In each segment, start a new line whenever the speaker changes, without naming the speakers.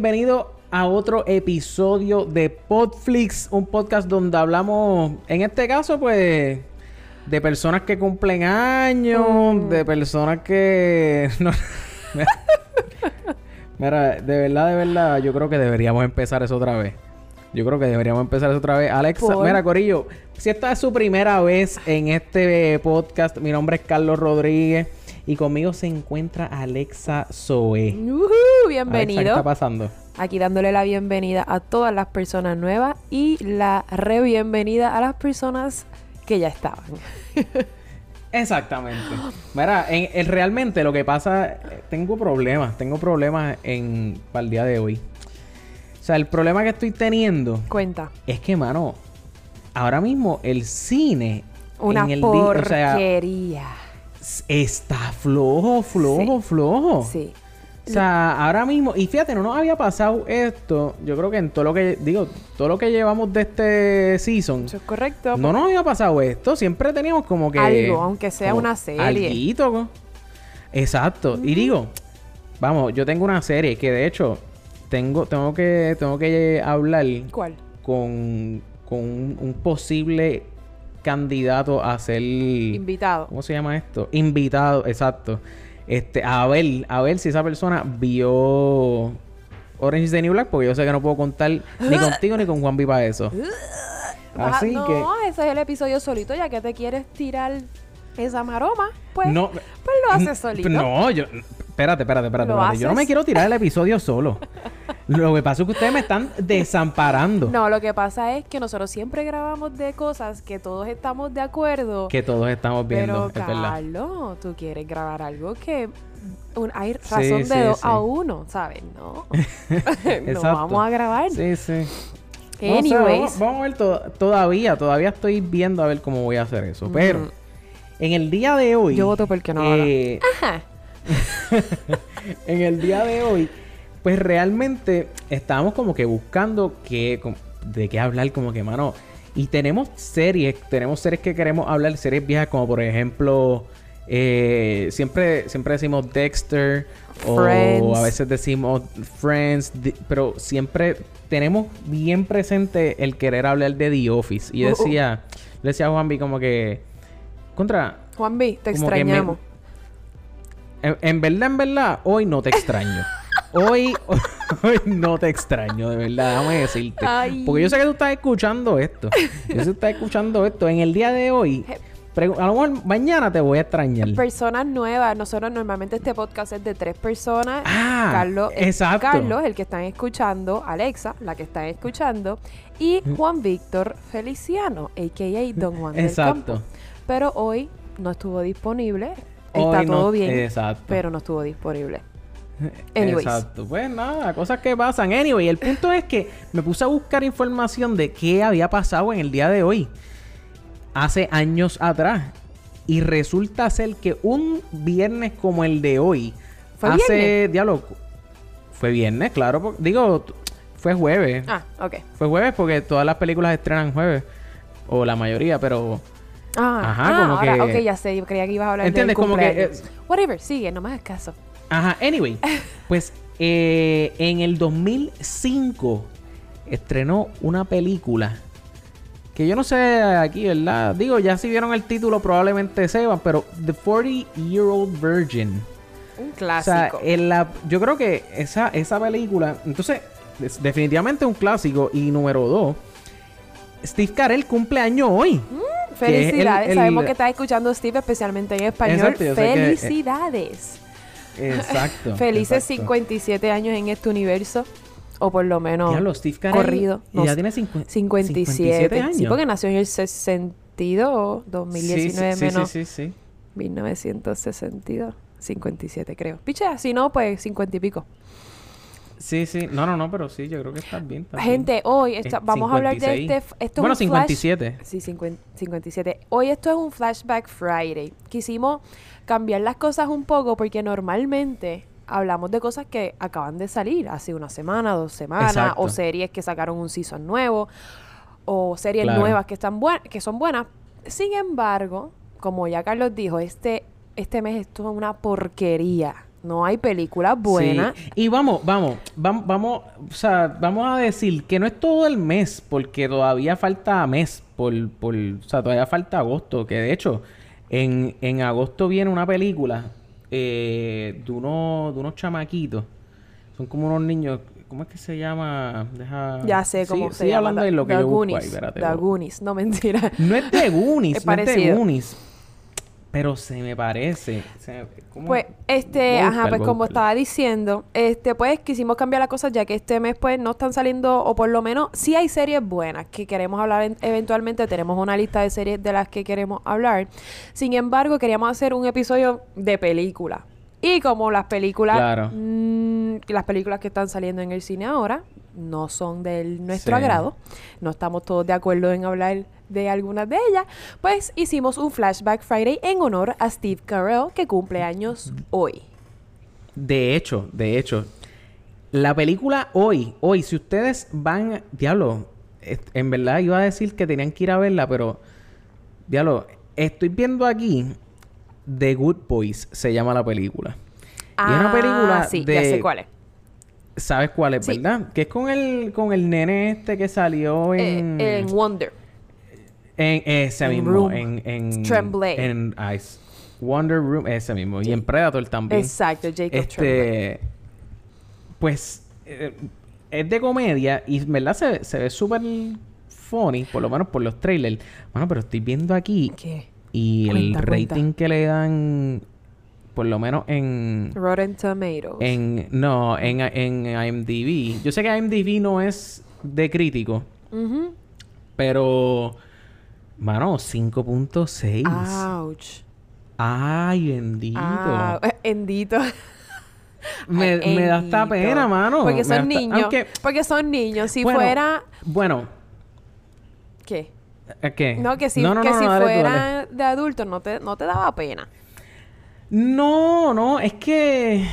bienvenido a otro episodio de Podflix, un podcast donde hablamos, en este caso, pues, de personas que cumplen años,
Mm.
de personas que... no- Mira, de verdad, de verdad, yo creo que deberíamos empezar eso otra vez. Yo creo que deberíamos empezar eso otra vez. Alexa,
¿Por?
mira, Corillo, si esta es su primera vez en este podcast, mi nombre es Carlos Rodríguez y conmigo se encuentra Alexa Zoe. Alexa, ¿qué
bienvenido.
está pasando?
Aquí dándole la bienvenida a todas las personas nuevas y la re bienvenida a las personas que ya estaban.
Exactamente. Mira, en, en- realmente lo que pasa, eh, tengo problemas, tengo problemas en para el día de hoy. O sea, el problema que estoy teniendo
Cuenta.
es que, mano, ahora mismo el cine
Una
en el día, o sea,
porquería.
Está flojo, flojo, flojo.
Sí.
O sea, ahora mismo, y fíjate, no nos había pasado esto, yo creo que en todo lo que, digo, todo lo que llevamos de este season,
Eso es correcto.
no nos había pasado esto, siempre teníamos como que...
Algo, aunque sea una serie.
alguito, Exacto. Y digo, vamos, yo tengo una serie que de hecho tengo, tengo que, tengo que hablar
¿Cuál?
con, con un, un posible candidato a ser...
Invitado.
¿Cómo se llama esto? Invitado, exacto. Este, a ver, a ver si esa persona vio Orange is the New Black, porque yo sé que no puedo contar ni contigo ni con Juan para eso. Así
no,
que.
ese es el episodio solito, ya que te quieres tirar esa maroma, pues,
No,
pues lo haces solito.
No, yo. Espérate, espérate, espérate.
¿Lo
espérate. Yo no me quiero tirar el episodio solo. Lo que pasa es que ustedes me están desamparando.
No, lo que pasa es que nosotros siempre grabamos de cosas que todos estamos de acuerdo.
Que todos estamos viendo,
pero
es verdad.
Carlos, tú quieres grabar algo que un- hay razón
sí,
de dos
sí.
a uno, ¿sabes? No. no vamos a grabar.
Sí, sí.
Anyways.
vamos, vamos a ver to- todavía, todavía estoy viendo a ver cómo voy a hacer eso. Pero en el día de hoy.
Yo voto porque no
eh,
Ajá.
en el día de hoy, pues realmente estábamos como que buscando com- de qué hablar, como que, mano. Y tenemos series, tenemos series que queremos hablar, series viejas, como por ejemplo, eh, siempre, siempre decimos Dexter, o a veces decimos Friends, pero siempre tenemos bien presente el querer hablar de The Office. Y
Uh, uh.
decía, decía a Juanvi como que, contra,
Juan B, te
que
extrañamos.
En, en verdad, en verdad, hoy no te extraño. Hoy, hoy no te extraño, de verdad, déjame decirte.
Ay.
Porque yo sé que tú estás escuchando esto. Yo sé que tú estás escuchando esto. En el día de hoy, a lo mejor mañana te voy a extrañar.
Personas nuevas. Nosotros normalmente este podcast es de tres personas.
Ah,
Carlos,
exacto.
Carlos, el que están escuchando, Alexa, la que están escuchando, y Juan Víctor Feliciano, a.k.a. Don Juan del
Exacto.
Campo. Pero hoy no estuvo disponible. Está
no-
todo bien,
Exacto.
pero no estuvo disponible. Anyways.
Exacto. Pues nada, cosas que pasan. Anyway, el punto es que me puse a buscar información de qué había pasado en el día de hoy. Hace años atrás. Y resulta ser que un viernes como el de hoy.
¿Fue
hace,
viernes?
diablo. Fue viernes, claro. Digo, fue jueves.
Ah, ok.
Fue jueves porque todas las películas estrenan jueves. O la mayoría, pero.
Ah,
Ajá,
ah,
como
ahora,
que-
ok, ya sé. Yo creía que ibas a hablar
¿Entiendes?
del
Como que, eh,
Whatever, sigue, no me hagas caso.
Ajá, anyway. Pues eh, en el 2005 estrenó una película que yo no sé aquí, ¿verdad? Digo, ya si vieron el título probablemente sepan, pero The 40 Year Old Virgin.
Un
O sea,
clásico.
en la, yo creo que esa, esa película, entonces, es definitivamente un clásico. Y número dos, Steve Carell cumple año hoy. Que es el-
Felicidades.
el-
Sabemos que estás escuchando Steve especialmente en español.
Exacto, sé que, eh,
Felicidades.
Exacto.
Felices
exacto.
57 años en este universo. O por lo menos
Diablo, Steve Carell
corrido. No
ya tiene cincu-
57.
años.
Sí, porque nació en el 62, 2019
sí, sí,
menos
Sí, sí, sí.
1962. 57 creo. Picha, si no, pues 50 y pico.
Sí, sí. No, no, no, pero sí, yo creo que estás bien.
Gente, hoy está- vamos a hablar de
56.
este... Esto es
bueno,
un flash-
57.
Sí, 50 57. Hoy esto es un Flashback Friday. Quisimos cambiar las cosas un poco porque normalmente hablamos de cosas que acaban de salir hace una semana, dos semanas,
Exacto.
o series que sacaron un season nuevo, o series
Claro.
nuevas que están que son buenas. Sin embargo, como ya Carlos dijo, este, este mes esto es una porquería. No hay películas buenas.
Sí. Y vamos, vamos, vamos, vamos, o sea, vamos a decir que no es todo el mes, porque todavía falta mes, por, por, o sea, todavía falta agosto, que de hecho, en, en agosto viene una película eh, de, unos, de unos chamaquitos, son como unos niños, ¿cómo es que se llama? Deja...
Ya sé cómo
Sí-
se
sigue
llama.
hablando de lo que
The
yo busco ahí,
Goonies.
espérate,
The
no.
Goonies. No, mentira.
No es de Goonies,
Es
no es de
parecido.
Goonies, pero se me parece, se- ¿cómo?
Pues, este, ajá, pues como estaba diciendo, este, pues quisimos cambiar las cosas ya que este mes, pues, no están saliendo, o por lo menos, sí hay series buenas que queremos hablar en- eventualmente. Tenemos una lista de series de las que queremos hablar. Sin embargo, queríamos hacer un episodio de película. Y como las películas,
Claro.
mm, las películas que están saliendo en el cine ahora no son de nuestro
Sí.
agrado, no estamos todos de acuerdo en hablar de algunas de ellas, pues hicimos un Flashback Friday en honor a Steve Carell, que cumple años hoy.
De hecho, de hecho, la película hoy, hoy, si ustedes van, diablo, en verdad iba a decir que tenían que ir a verla, pero, diablo, estoy viendo aquí The Good Boys, se llama la película. y es una película
Ah, sí,
de...
ya sé cuál es.
¿Sabes cuál es,
Sí.
verdad? Que es con el, con el nene este que salió en...
Eh, en Wonder.
En ese
En
mismo,
Room.
en, en
Tremblay.
En Ice. Wonder Room, ese mismo. Y en Predator también.
Exacto, Jacob Tremblay.
Este. Pues. eh, es de comedia y, ¿verdad? Se, se ve súper funny, por lo menos por los trailers. Bueno, pero estoy viendo aquí
¿Qué?
y el rating
cuenta.
que le dan, por lo menos en.
Rotten Tomatoes.
En, no, en, en IMDb. Yo sé que IMDb no es de crítico, pero. Mano, 5.6.
Ouch.
Ay, bendito.
Ah, eh, Endito.
me,
Ay,
me da hasta
Endito.
pena, mano.
Porque son
hasta-
niños.
Aunque,
Porque son niños. Si
bueno,
fuera...
Bueno,
¿Qué?
¿eh, ¿qué?
No, que si,
no, no,
que
no,
si
dale
fuera
dale.
de adultos no te, no te daba pena.
No, no, es que.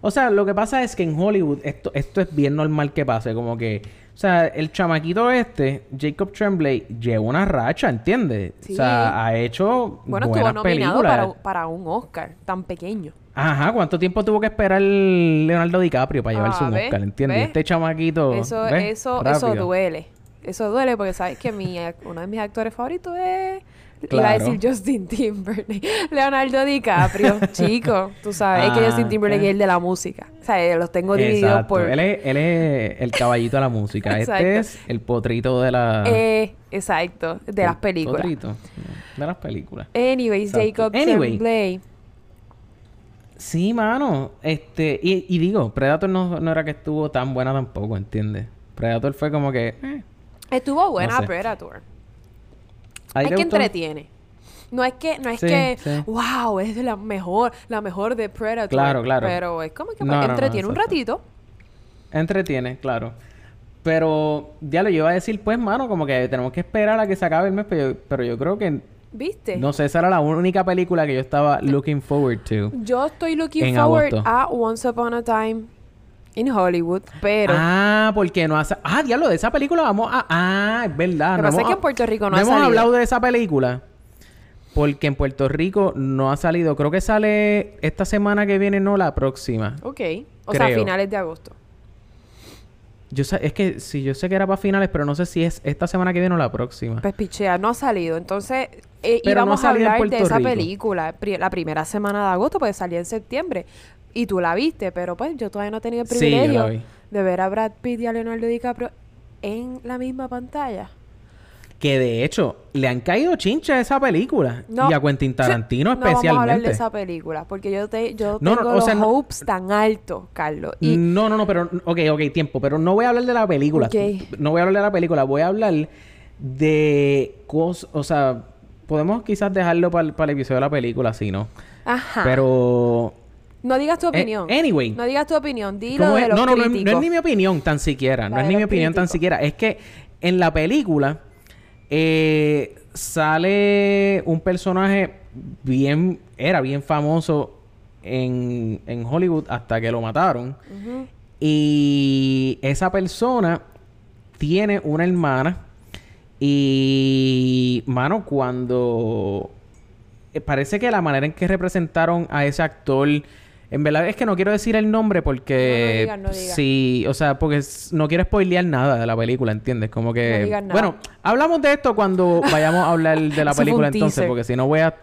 O sea, lo que pasa es que en Hollywood esto, esto es bien normal que pase. Como que. O sea, el chamaquito este, Jacob Tremblay, lleva una racha, ¿entiendes?
Sí.
O sea, ha hecho
Bueno,
buenas
estuvo nominado
películas.
para, un- para un Oscar tan pequeño.
Ajá, ¿cuánto tiempo tuvo que esperar Leonardo DiCaprio para llevarse
Ah,
un
¿ves?
Oscar? ¿Entiendes? Este chamaquito.
Eso,
¿ves?
eso, eso duele. Eso duele porque sabes que mi, uno de mis actores favoritos es... Iba a decir Justin Timberlake. Leonardo DiCaprio. Chico, tú sabes. es que
Ah,
Justin Timberlake es el de la música. O sea, eh, los tengo divididos
Exacto.
por...
Él, es, él es el caballito de la música. Este es el potrito de la...
Eh, exacto. De las
el
películas.
Potrito. De las películas.
Anyways. Jacob
Anyway.
Tremblay.
Sí, mano. Este... Y, y digo, Predator no, no era que estuvo tan buena tampoco, ¿entiendes? Predator fue como que... eh,
Estuvo buena
sé.
Predator.
¿A ti
Es
te
que
gustó?
entretiene. No es que, no es
Sí,
que,
sí.
wow, es la mejor, la mejor de Predator.
Claro, claro.
Pero es como que
No,
pues,
no, no,
entretiene un ratito.
Entretiene, claro. Pero ya lo iba a decir, pues, mano, como que tenemos que esperar a que se acabe el mes, pero yo, pero yo creo que...
¿Viste?
No sé, esa era la única película que yo estaba looking forward to.
Yo estoy looking forward
agosto.
a Once Upon a Time in Hollywood, pero
Ah, porque no hace... Ah, diablo, de esa película vamos a... Ah, es verdad.
Lo que
no
pasa es
hemos-
que en Puerto Rico no ha
hemos
salido.
hablado de esa película. Porque en Puerto Rico no ha salido. Creo que sale esta semana que viene, no la próxima.
Ok. O sea, finales de agosto.
Yo sé, es que sí, yo sé que era para finales, pero no sé si es esta semana que viene o la próxima.
Pues pichea, no ha salido. Entonces, eh,
Pero
íbamos a hablar de esa
Rico.
película la primera semana de agosto, porque salía en septiembre. Y tú la viste, pero pues yo todavía no he tenido el privilegio
vi.
de ver a Brad Pitt y a Leonardo DiCaprio en la misma pantalla.
Que de hecho, le han caído chinchas a esa película.
No.
Y a Quentin Tarantino
No vamos a hablar
especialmente.
de esa película, porque yo, te, yo
No, no,
tengo
o
los
sea, no-
hopes tan altos, Carlos. Y
No, no, no, pero... Ok, ok, tiempo. Pero no voy a hablar de la película. No voy a hablar de la película. Voy a hablar de cosas... O sea, podemos quizás dejarlo para el episodio de la película, si no.
Ajá.
Pero...
no digas tu
Eh,
opinión.
anyway.
No digas tu opinión. Dilo
¿Cómo
de los
No, no, no,
críticos.
no es ni mi opinión tan siquiera. No es ni mi opinión tan siquiera. Es que en la película eh, sale un personaje bien... Era bien famoso en, en Hollywood hasta que lo mataron. Y esa persona tiene una hermana. Y, mano, cuando... eh, Parece que la manera en que representaron a ese actor En verdad es que no quiero decir el nombre porque...
No, no digas, no digas.
Sí, o sea, porque no quiero spoilear nada de la película, ¿entiendes? Como que...
No digas nada.
Bueno, hablamos de esto cuando vayamos a hablar de la película entonces, porque si no voy a...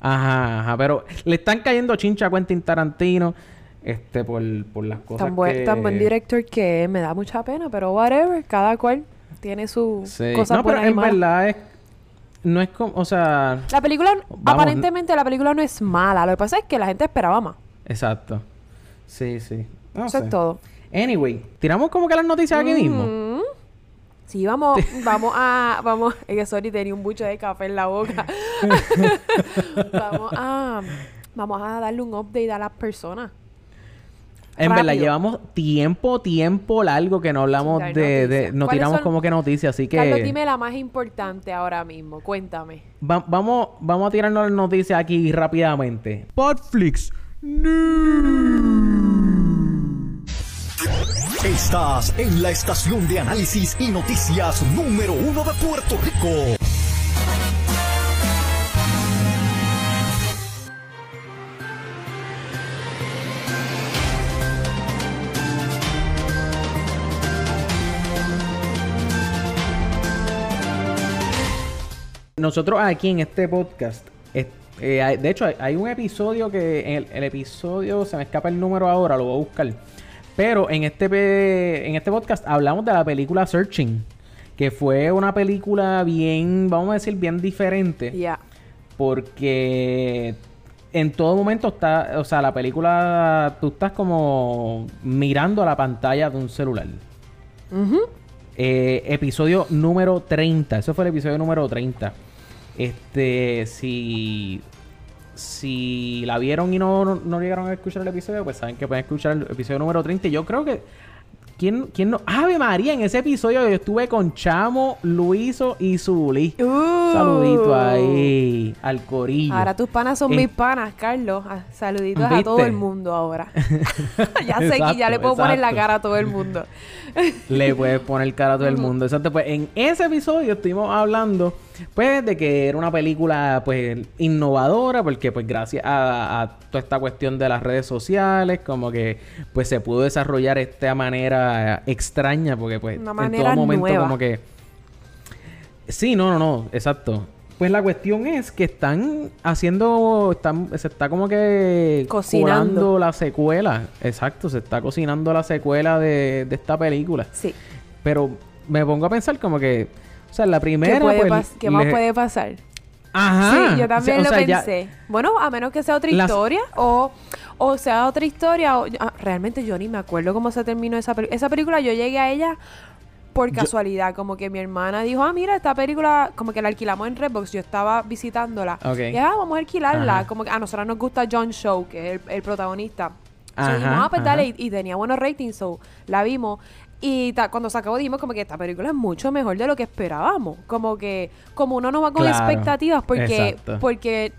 Ajá, ajá, pero le están cayendo chincha a Quentin Tarantino, este, por, por las cosas
Tan buen,
que...
tan buen director que me da mucha pena, pero whatever, cada cual tiene su
Sí.
cosas
No, pero en verdad es... No es como... O sea...
La película,
Vamos,
aparentemente la película no es mala, lo que pasa es que la gente esperaba más.
Exacto. Sí, sí. No
Eso
sé.
es todo.
Anyway, tiramos como que las noticias aquí mismo.
Mm. Sí, vamos, vamos a, vamos, es que sorry, tenía un bucho de café en la boca. vamos a, vamos a darle un update a las personas.
En verdad, llevamos tiempo, tiempo largo que no hablamos de. No
¿Cuáles
tiramos
son?
como que noticias, así que...
Carlos, dime la más importante ahora mismo, cuéntame.
va- vamos, vamos a tirarnos las noticias aquí rápidamente. Podflix.
Estás en la estación de análisis y noticias número uno de Puerto Rico.
Nosotros aquí en este podcast, eh, de hecho, hay, un episodio que, en el, el episodio, se me escapa el número ahora, lo voy a buscar. Pero en este, en este podcast hablamos de la película Searching, que fue una película bien, vamos a decir, bien diferente.
Ya.
Porque en todo momento está, o sea, la película, tú estás como mirando a la pantalla de un celular. Eh, episodio número 30. Eso fue el episodio número 30. Este, si, si la vieron y no, no, no llegaron a escuchar el episodio, pues saben que pueden escuchar el episodio número 30. Y yo creo que. ¿Quién, quién no? ¡Ave María! En ese episodio yo estuve con Chamo, Luiso y Zuli.
Uh.
Saludito ahí al corillo.
Ahora tus panas son
Eh,
mis panas, Carlos. Ah, Saluditos a todo el mundo ahora. ya sé que ya le puedo poner la cara a todo el mundo.
Le puedes poner cara a todo el mundo. Exacto, pues en ese episodio estuvimos hablando, pues, de que era una película, pues, innovadora, porque, pues, gracias a, a toda esta cuestión de las redes sociales, como que, pues, se pudo desarrollar esta manera extraña, porque, pues,
Una
en todo momento,
nueva.
como que. Sí, no, no, no, exacto. Pues la cuestión es que están haciendo, están, se está como que
Cocinando.
la secuela. Exacto, se está cocinando la secuela de, de esta película.
Sí.
Pero me pongo a pensar como que, o sea, la primera,
¿Qué, puede
pues,
qué más
le-
puede pasar?
Ajá.
Sí, yo también
O sea,
lo
o sea, ya-
pensé. Bueno, a menos que sea otra
Las-
historia o, o sea otra historia. O, ah, realmente yo ni me acuerdo cómo se terminó esa película. Esa película yo llegué a ella por casualidad. Como que mi hermana dijo, ah, mira, esta película, como que la alquilamos en Redbox. Yo estaba visitándola.
Ok.
Y ah, vamos a alquilarla.
Ajá.
Como que a nosotros nos gusta John Show, que es el, el protagonista. So,
Ajá,
dijimos, ah, pues dale, y, y tenía buenos ratings, so la vimos. Y ta- cuando se acabó dijimos como que esta película es mucho mejor de lo que esperábamos. Como que, como uno no va con
Claro,
expectativas porque,
exacto.
porque,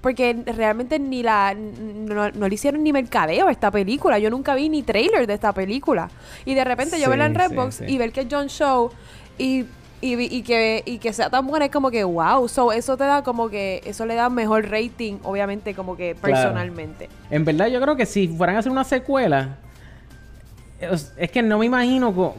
porque realmente ni la, no, no le hicieron ni mercadeo a esta película. Yo nunca vi ni trailer de esta película. Y de repente yo verla en Redbox
sí.
y ver que es John Show y, y, y que, y que sea tan buena es como que wow. So, eso te da como que, eso le da mejor rating, obviamente, como que
Claro.
personalmente.
En verdad, yo creo que si fueran a hacer una secuela, es, que no me imagino.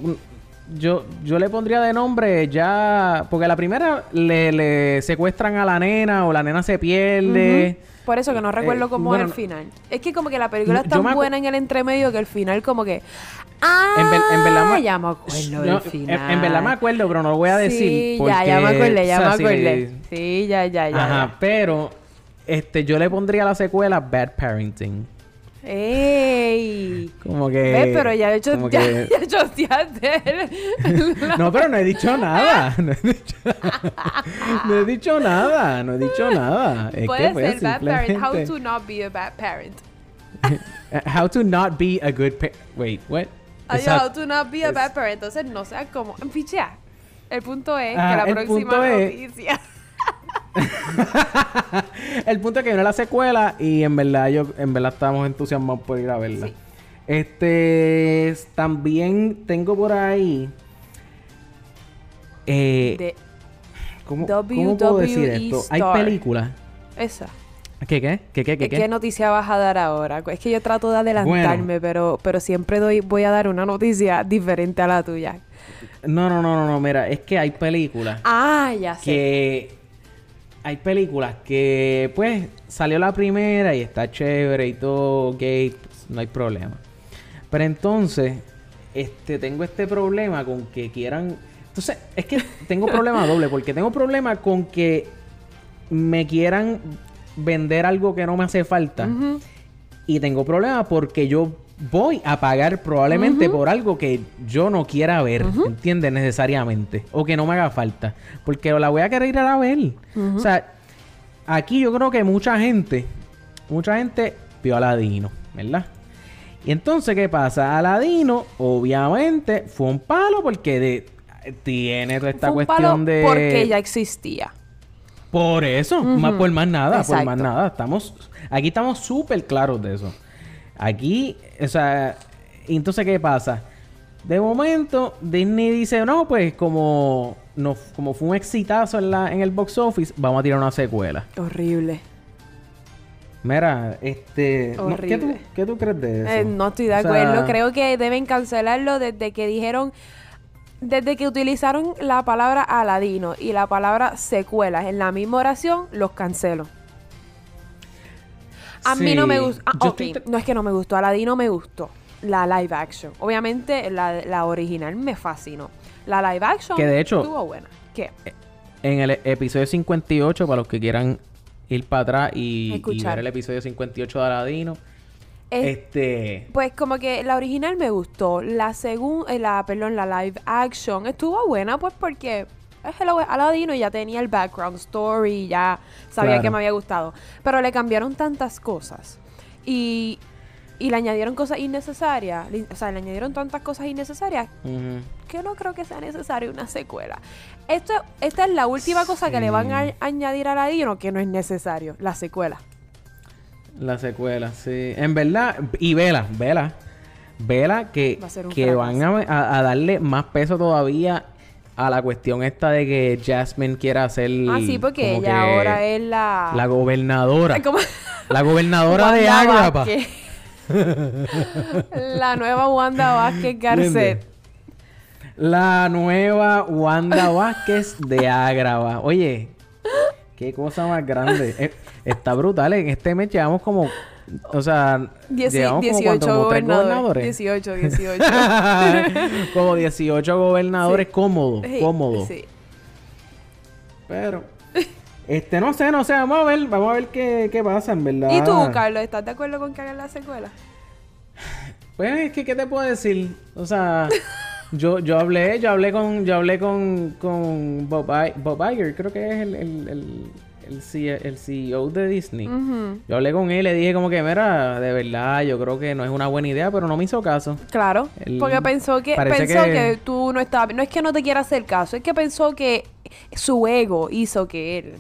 yo, yo le pondría de nombre ya. Porque la primera le, le secuestran a la nena o la nena se pierde.
Por eso que no recuerdo
Eh,
cómo
bueno,
es el final. Es que como que la película es tan buena en el entremedio que el final como que... ¡Ah!
En, ver- en verdad me-
ya me acuerdo
No,
del
en-
final.
En, verdad me acuerdo, pero no lo voy a decir.
Sí,
porque,
ya, ya me acordé, ya
o sea,
me. Sí, ya, ya, ya.
Ajá,
ya.
pero este, yo le pondría a la secuela Bad Parenting.
¡Ey!
Como que.
¿Ves? Pero ya he hecho... Ya,
que-
ya choteaste el-
No, pero no he dicho nada. No he dicho, no he dicho nada. No he dicho nada. Es
Puede
que, pues,
ser bad parent. How
simplemente-
to not be a bad parent.
How to not be a good pa- Wait, what?
Ay, how to not be a bad parent. Entonces no sea como... Pichea. El punto es
Ajá,
que la próxima
punto es-
noticia...
El punto es que viene la secuela y en verdad yo en verdad estamos entusiasmados por ir a verla.
Sí.
Este también tengo por ahí eh,
de
¿cómo, cómo puedo decir
WWE
esto? Hay películas,
esa.
¿Qué, qué? ¿Qué, qué, qué,
¿Qué,
qué?
noticia vas a dar ahora? Es que yo trato de adelantarme, pero, pero siempre doy, voy a dar una noticia diferente a la tuya.
No, no, no, no, no, mira, es que hay películas
Ah, ya sé.
que... Hay películas que, pues, salió la primera y está chévere y todo, gay, pues, no hay problema. Pero entonces, este, tengo este problema con que quieran... Entonces, es que tengo problema doble, porque tengo problema con que me quieran vender algo que no me hace falta. Y tengo problema porque yo voy a pagar probablemente por algo que yo no quiera ver, ¿entiendes? Necesariamente. O que no me haga falta. Porque la voy a querer ir a ver. O sea, aquí yo creo que mucha gente, mucha gente vio a Aladino, ¿verdad? Y entonces, ¿qué pasa? Aladino, obviamente, fue un palo porque de- tiene toda esta
Fue un
cuestión
palo
de...
Porque ya existía.
Por eso, más por más nada, por más nada. Estamos, aquí estamos súper claros de eso. Aquí, o sea, entonces, ¿qué pasa? De momento, Disney dice, no, pues como, no, como fue un exitazo en, la, en el box office, vamos a tirar una secuela.
Horrible.
Mira, este... no, ¿qué, tú,
Horrible.
qué tú crees de eso?
Eh, no estoy de
O sea,
acuerdo. Creo que deben cancelarlo desde que dijeron. Desde que utilizaron la palabra Aladino y la palabra secuelas en la misma oración, los cancelo. A mí no me gustó.
te-
No es que no me gustó. Aladino me gustó. La live action. Obviamente, la, la original me fascinó. La live action
Que de hecho-
estuvo buena. ¿Qué?
En el episodio 58, para los que quieran ir para atrás y, y ver el episodio 58 de Aladino,
Es-
este...
Pues como que la original me gustó. La segunda, la, perdón, la live action estuvo buena pues porque es el Aladino y ya tenía el background story, ya sabía
Claro.
que me había gustado. Pero le cambiaron tantas cosas. Y, y le añadieron cosas innecesarias. Le- O sea, le añadieron tantas cosas innecesarias que no creo que sea necesaria una secuela. Esto, esta es la última cosa que le van a añadir a Aladino que no es necesario, la secuela.
La secuela, sí. En verdad, y vela, vela. Vela que,
Va
que van a- a darle más peso todavía a la cuestión esta de que Jasmine quiera ser.
Ah, sí, porque ella ahora es la...
La gobernadora.
¿Cómo?
La gobernadora de.
Vázquez. la nueva Wanda Vázquez Garcet.
La nueva Wanda Vázquez de Agrava. Oye, qué cosa más grande. Eh, está brutal. En este mes llevamos como. O sea,
Dieci-
llevamos como,
18
cuánto, como tres
gobernadores.
gobernadores.
18, 18.
como 18 gobernadores cómodos,
Sí,
cómodos.
sí.
Pero, este, no sé, no sé, vamos a ver, vamos a ver qué, qué pasa, en verdad.
¿Y tú, Carlos, estás de acuerdo con que hagan la secuela?
Pues es que, ¿qué te puedo decir? O sea, yo, yo hablé, yo hablé con, yo hablé con, con Bob, I- Bob Iger, creo que es el, el, el, el, CEO de Disney. Yo hablé con él y le dije como que, mira, de verdad, yo creo que no es una buena idea, pero no me hizo caso.
Claro, porque pensó que pensó
que-
que... tú no estabas, no es que no te quiera hacer caso, es que pensó que su ego hizo que él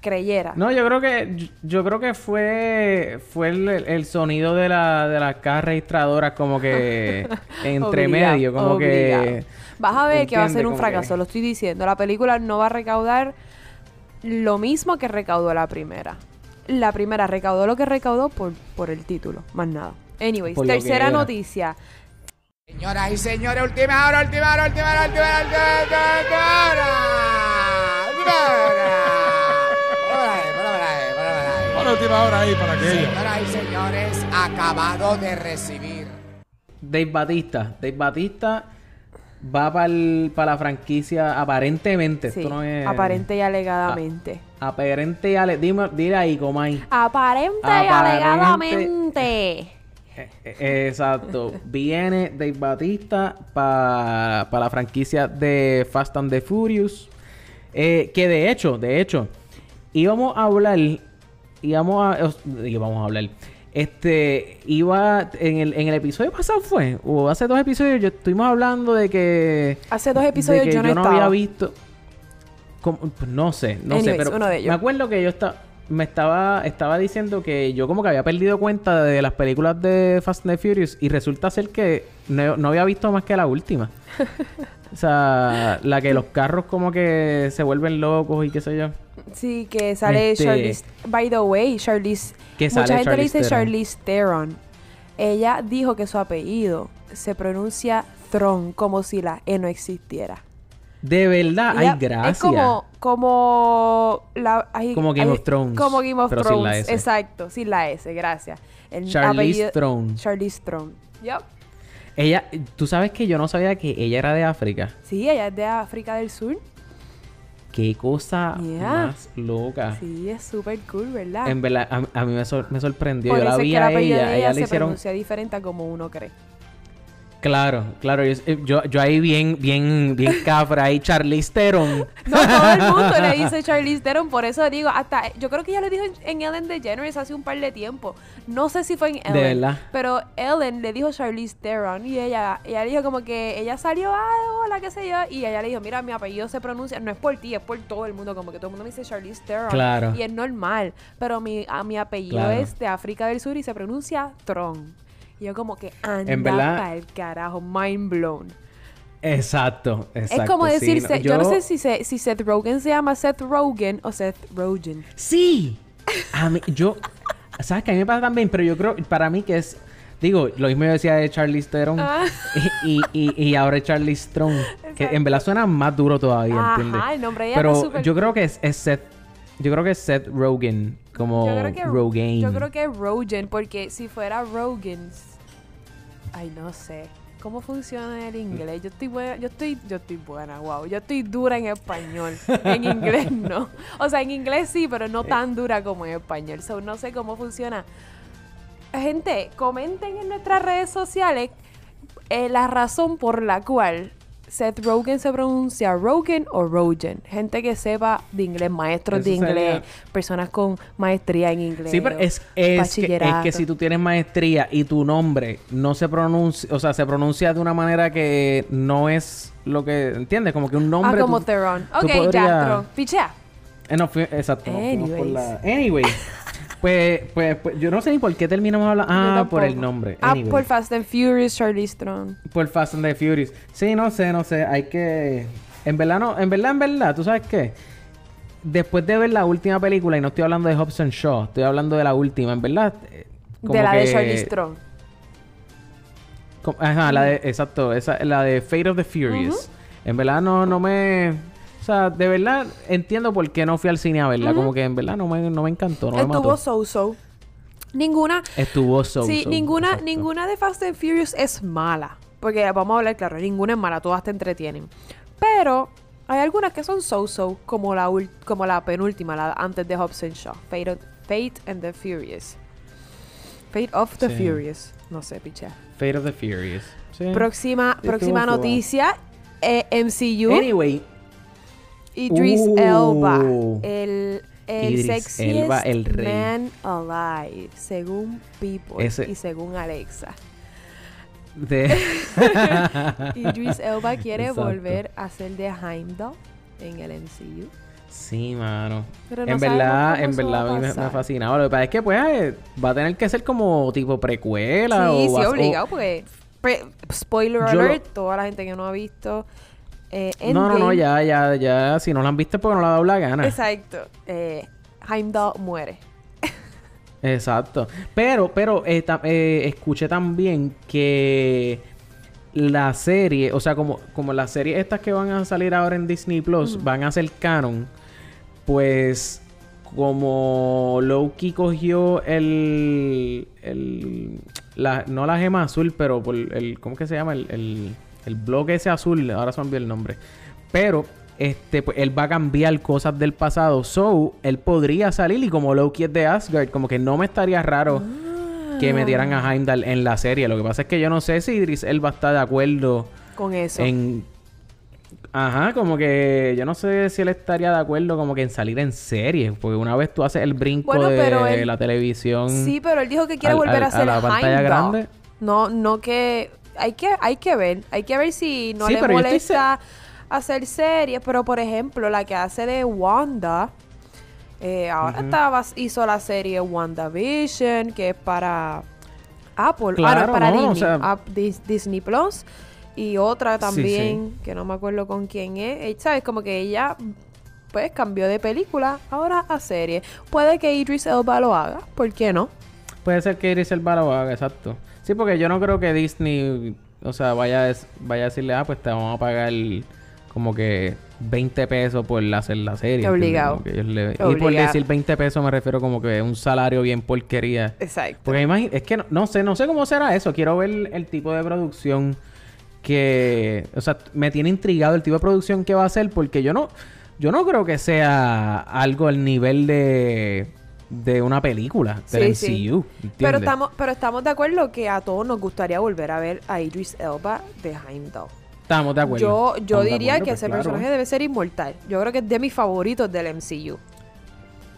creyera.
No, yo creo que yo, creo que fue fue el, el sonido de la de las cajas registradoras como que entre
Obligado,
medio, como
obligado.
que
Vas a ver que va a ser un fracaso,
que-
lo estoy diciendo. La película no va a recaudar lo mismo que recaudó la primera. La primera recaudó lo que recaudó por, por el título, más nada. Anyways,
Por que
tercera
era.
noticia.
Señoras y señores, última hora, última hora, última hora, última hora, última hora, última hora,
la última hora ahí para aquello.
Señoras y señores, acabado de recibir.
Dave Batista, Dave Batista va para la franquicia aparentemente,
Sí,
esto no es
aparente y alegadamente.
aparente y ale- dime, dile ahí, Comay.
Aparente y
Aparente-
alegadamente.
Eh, eh, Exacto. Viene Dave Batista para la franquicia de Fast and the Furious. Eh, que de hecho, de hecho, íbamos a hablar. Íbamos a. os- íbamos a hablar. Este. Iba. En el, en el episodio pasado fue. O hace dos episodios. Yo estuvimos hablando de que.
Hace dos
de
episodios
que
yo no
había
estaba.
visto. como- pues no sé, no sé, pero me acuerdo que yo estaba me estaba, estaba diciendo que yo como que había perdido cuenta de las películas de Fast and the Furious y resulta ser que no, no había visto más que la última. o sea, la que los carros como que se vuelven locos y qué sé yo.
Sí, que sale
Este-
Charlize. By the way, Charlize.
Que
mucha
sale
gente le
Charlize
dice
Theron.
Charlize Theron. Ella dijo que su apellido se pronuncia Tron, como si la E no existiera.
De verdad, hay gracia.
Es como, como la, ay,
Como Game of Thrones,
Como Game of
pero sin la
Thrones.
S.
Exacto, sin la S, gracias. El
Charlize Theron.
Charlize Theron. Yep.
Ella, tú sabes que yo no sabía que ella era de África.
Sí, ella es de África del Sur.
Qué cosa
Yeah.
más loca.
Sí, es súper cool, ¿verdad?
En verdad, a, a mí me, sor- me sorprendió.
Por
yo la vi
que
a ella, ella
ella
le
se
hicieron...
pronuncia diferente a como uno cree.
Claro, claro. Yo, eh, yo, yo ahí bien, bien, bien cafra ahí, Charlize Theron.
No, todo el mundo le dice Charlize Theron, por eso digo, hasta yo creo que ella lo dijo en, en Ellen DeGeneres hace un par de tiempo. No sé si fue en Ellen,
verdad.
pero Ellen le dijo Charlize Theron y ella ella dijo como que ella salió, ah, hola, qué sé yo, y ella le dijo, mira, mi apellido se pronuncia, no es por ti, es por todo el mundo, como que todo el mundo me dice Charlize Theron.
Claro.
Y es normal, pero mi, a, mi apellido
Claro.
es de África del Sur y se pronuncia Tron. Y yo como que anda
En verdad-
pa'l carajo, mind blown.
Exacto, exacto.
es como
sí,
decir,
no,
Se- yo... no sé si, se- si Seth Rogen se llama Seth Rogen o Seth Rogen.
Sí. A mí, yo... ¿Sabes que A mí me pasa también, pero yo creo, para mí que es... Digo, lo mismo yo decía de Charlize Theron
Ah.
y, y, y, y ahora es Charlize Theron. Que en verdad suena más duro todavía,
Ajá,
¿entiendes?
el nombre está
Pero
súper
yo creo que es, es Seth... Yo creo que es Seth Rogen. Como
Yo creo que
Rogaine.
Yo creo que Rogen, porque si fuera Rogens, ay no sé. ¿Cómo funciona el inglés? Yo estoy buena, yo estoy, yo estoy buena, wow. Yo estoy dura en español. En inglés no. O sea, en inglés sí, pero no tan dura como en español. So, no sé cómo funciona. Gente, comenten en nuestras redes sociales eh, la razón por la cual Seth Rogen se pronuncia Rogen o Rogen. Gente que sepa de inglés, maestros de
sería-
inglés, personas con maestría en inglés.
Sí, pero es, es, que, es que si tú tienes maestría y tu nombre no se pronuncia, o sea, se pronuncia de una manera que no es lo que, ¿entiendes? Como que un
Ah,
nombre...
como
tú-
Theron. Ok, ya. Pichea.
Eh, no, fui- exacto. por
Anyways.
la- Anyway. pues, pues, pues, yo no sé ni por qué terminamos hablando... Ah, por el nombre.
Ah, por Fast and Furious, Charlize Theron.
Por Fast and the Furious. Sí, no sé, no sé. Hay que... En verdad, no... En verdad, en verdad, ¿tú sabes qué? Después de ver la última película, y no estoy hablando de Hobson Shaw, estoy hablando de la última, en verdad... eh, como
De la de Charlize Theron.
como- Ajá, la de... Exacto, esa, la de Fate of the Furious. En verdad, no, no me... O sea, de verdad entiendo por qué no fui al cine a verla. Como que en verdad no me, no me encantó, no me
Estuvo
mató.
so-so. Ninguna...
Estuvo so,
sí,
so,
ninguna,
exacto.
ninguna de Fast and Furious es mala. Porque vamos a hablar claro, ninguna es mala, todas te entretienen. Pero hay algunas que son so-so, como la, ul- como la penúltima, la antes de Hobbs and Shaw. Fate, of- Fate and the Furious. Fate of the
Sí.
Furious. No sé, picha.
Fate of the Furious. Sí.
Próxima, próxima noticia. eh, MCU.
Anyway,
Idris
Uh.
Elba. El, el
Idris
sexiest
Elba, el rey.
man alive. Según People
Ese-
y según Alexa.
de...
Idris Elba quiere
Exacto.
volver a ser de Heimdall en el MCU.
Sí, mano.
Pero no
en verdad, en verdad
a
mí me, me fascinaba. Lo que pasa es que pues va a tener que ser como tipo precuela
sí,
o
sí,
o-
obligado, porque pre- spoiler
Yo lo-
alert, toda la gente que no ha visto eh,
No, no, no, ya, ya, ya. Si no la han visto, porque no le ha dado la gana.
Exacto. Eh, Heimdall muere.
Exacto. Pero, pero eh, ta- eh, escuché también que la serie, o sea, como, como las series estas que van a salir ahora en Disney Plus van a ser canon, pues como Loki cogió el, el la, no la gema azul, pero por el, ¿cómo que se llama? El, el, el bloque ese azul, ahora se me olvidó el nombre. Pero este, pues, él va a cambiar cosas del pasado. So, él podría salir y como Loki es de Asgard, como que no me estaría raro que metieran a Heimdall en la serie. Lo que pasa es que yo no sé si Idris Elba está de acuerdo
Con eso.
en... Ajá, como que yo no sé si él estaría de acuerdo como que en salir en serie. Porque una vez tú haces el brinco
Bueno,
de
él-
la televisión...
Sí, pero él dijo que quiere
al-
volver
al-
a
a
ser
la pantalla
Heimdall.
grande.
No, no que hay que hay que ver, hay que ver si no
Sí,
le molesta hacer series, pero por ejemplo, la que hace de Wanda Eh, ahora estaba, hizo la serie WandaVision, que es para Apple. ah, no,
Claro,
para
no, o
Disney.
sea-
App- Dis- Disney Plus. Y otra
Sí,
también, que no me acuerdo con quién es. Eh, ¿Sabes? Como que ella, pues, cambió de película ahora a serie. Puede que Idris Elba lo haga, ¿por qué no?
Puede ser que Iris Elba lo haga, exacto. Sí, porque yo no creo que Disney, o sea, vaya vaya a decirle, ah, pues te vamos a pagar como que 20 pesos por hacer la serie.
Obligado.
Le- Y por
Obligado.
decir 20 pesos me refiero como que un salario bien porquería.
Exacto.
Porque imagi- es que no, no sé, no sé cómo será eso. Quiero ver el tipo de producción que, o sea, me tiene intrigado el tipo de producción que va a hacer porque yo no, yo no creo que sea algo al nivel de de una película del
Sí, sí.
MCU,
Pero estamos, pero estamos de acuerdo que a todos nos gustaría volver a ver a Idris Elba de Heimdall.
Estamos de acuerdo.
Yo, yo
Estamos
diría
acuerdo,
que
pues,
ese
claro.
personaje debe ser inmortal. Yo creo que es de mis favoritos del MCU.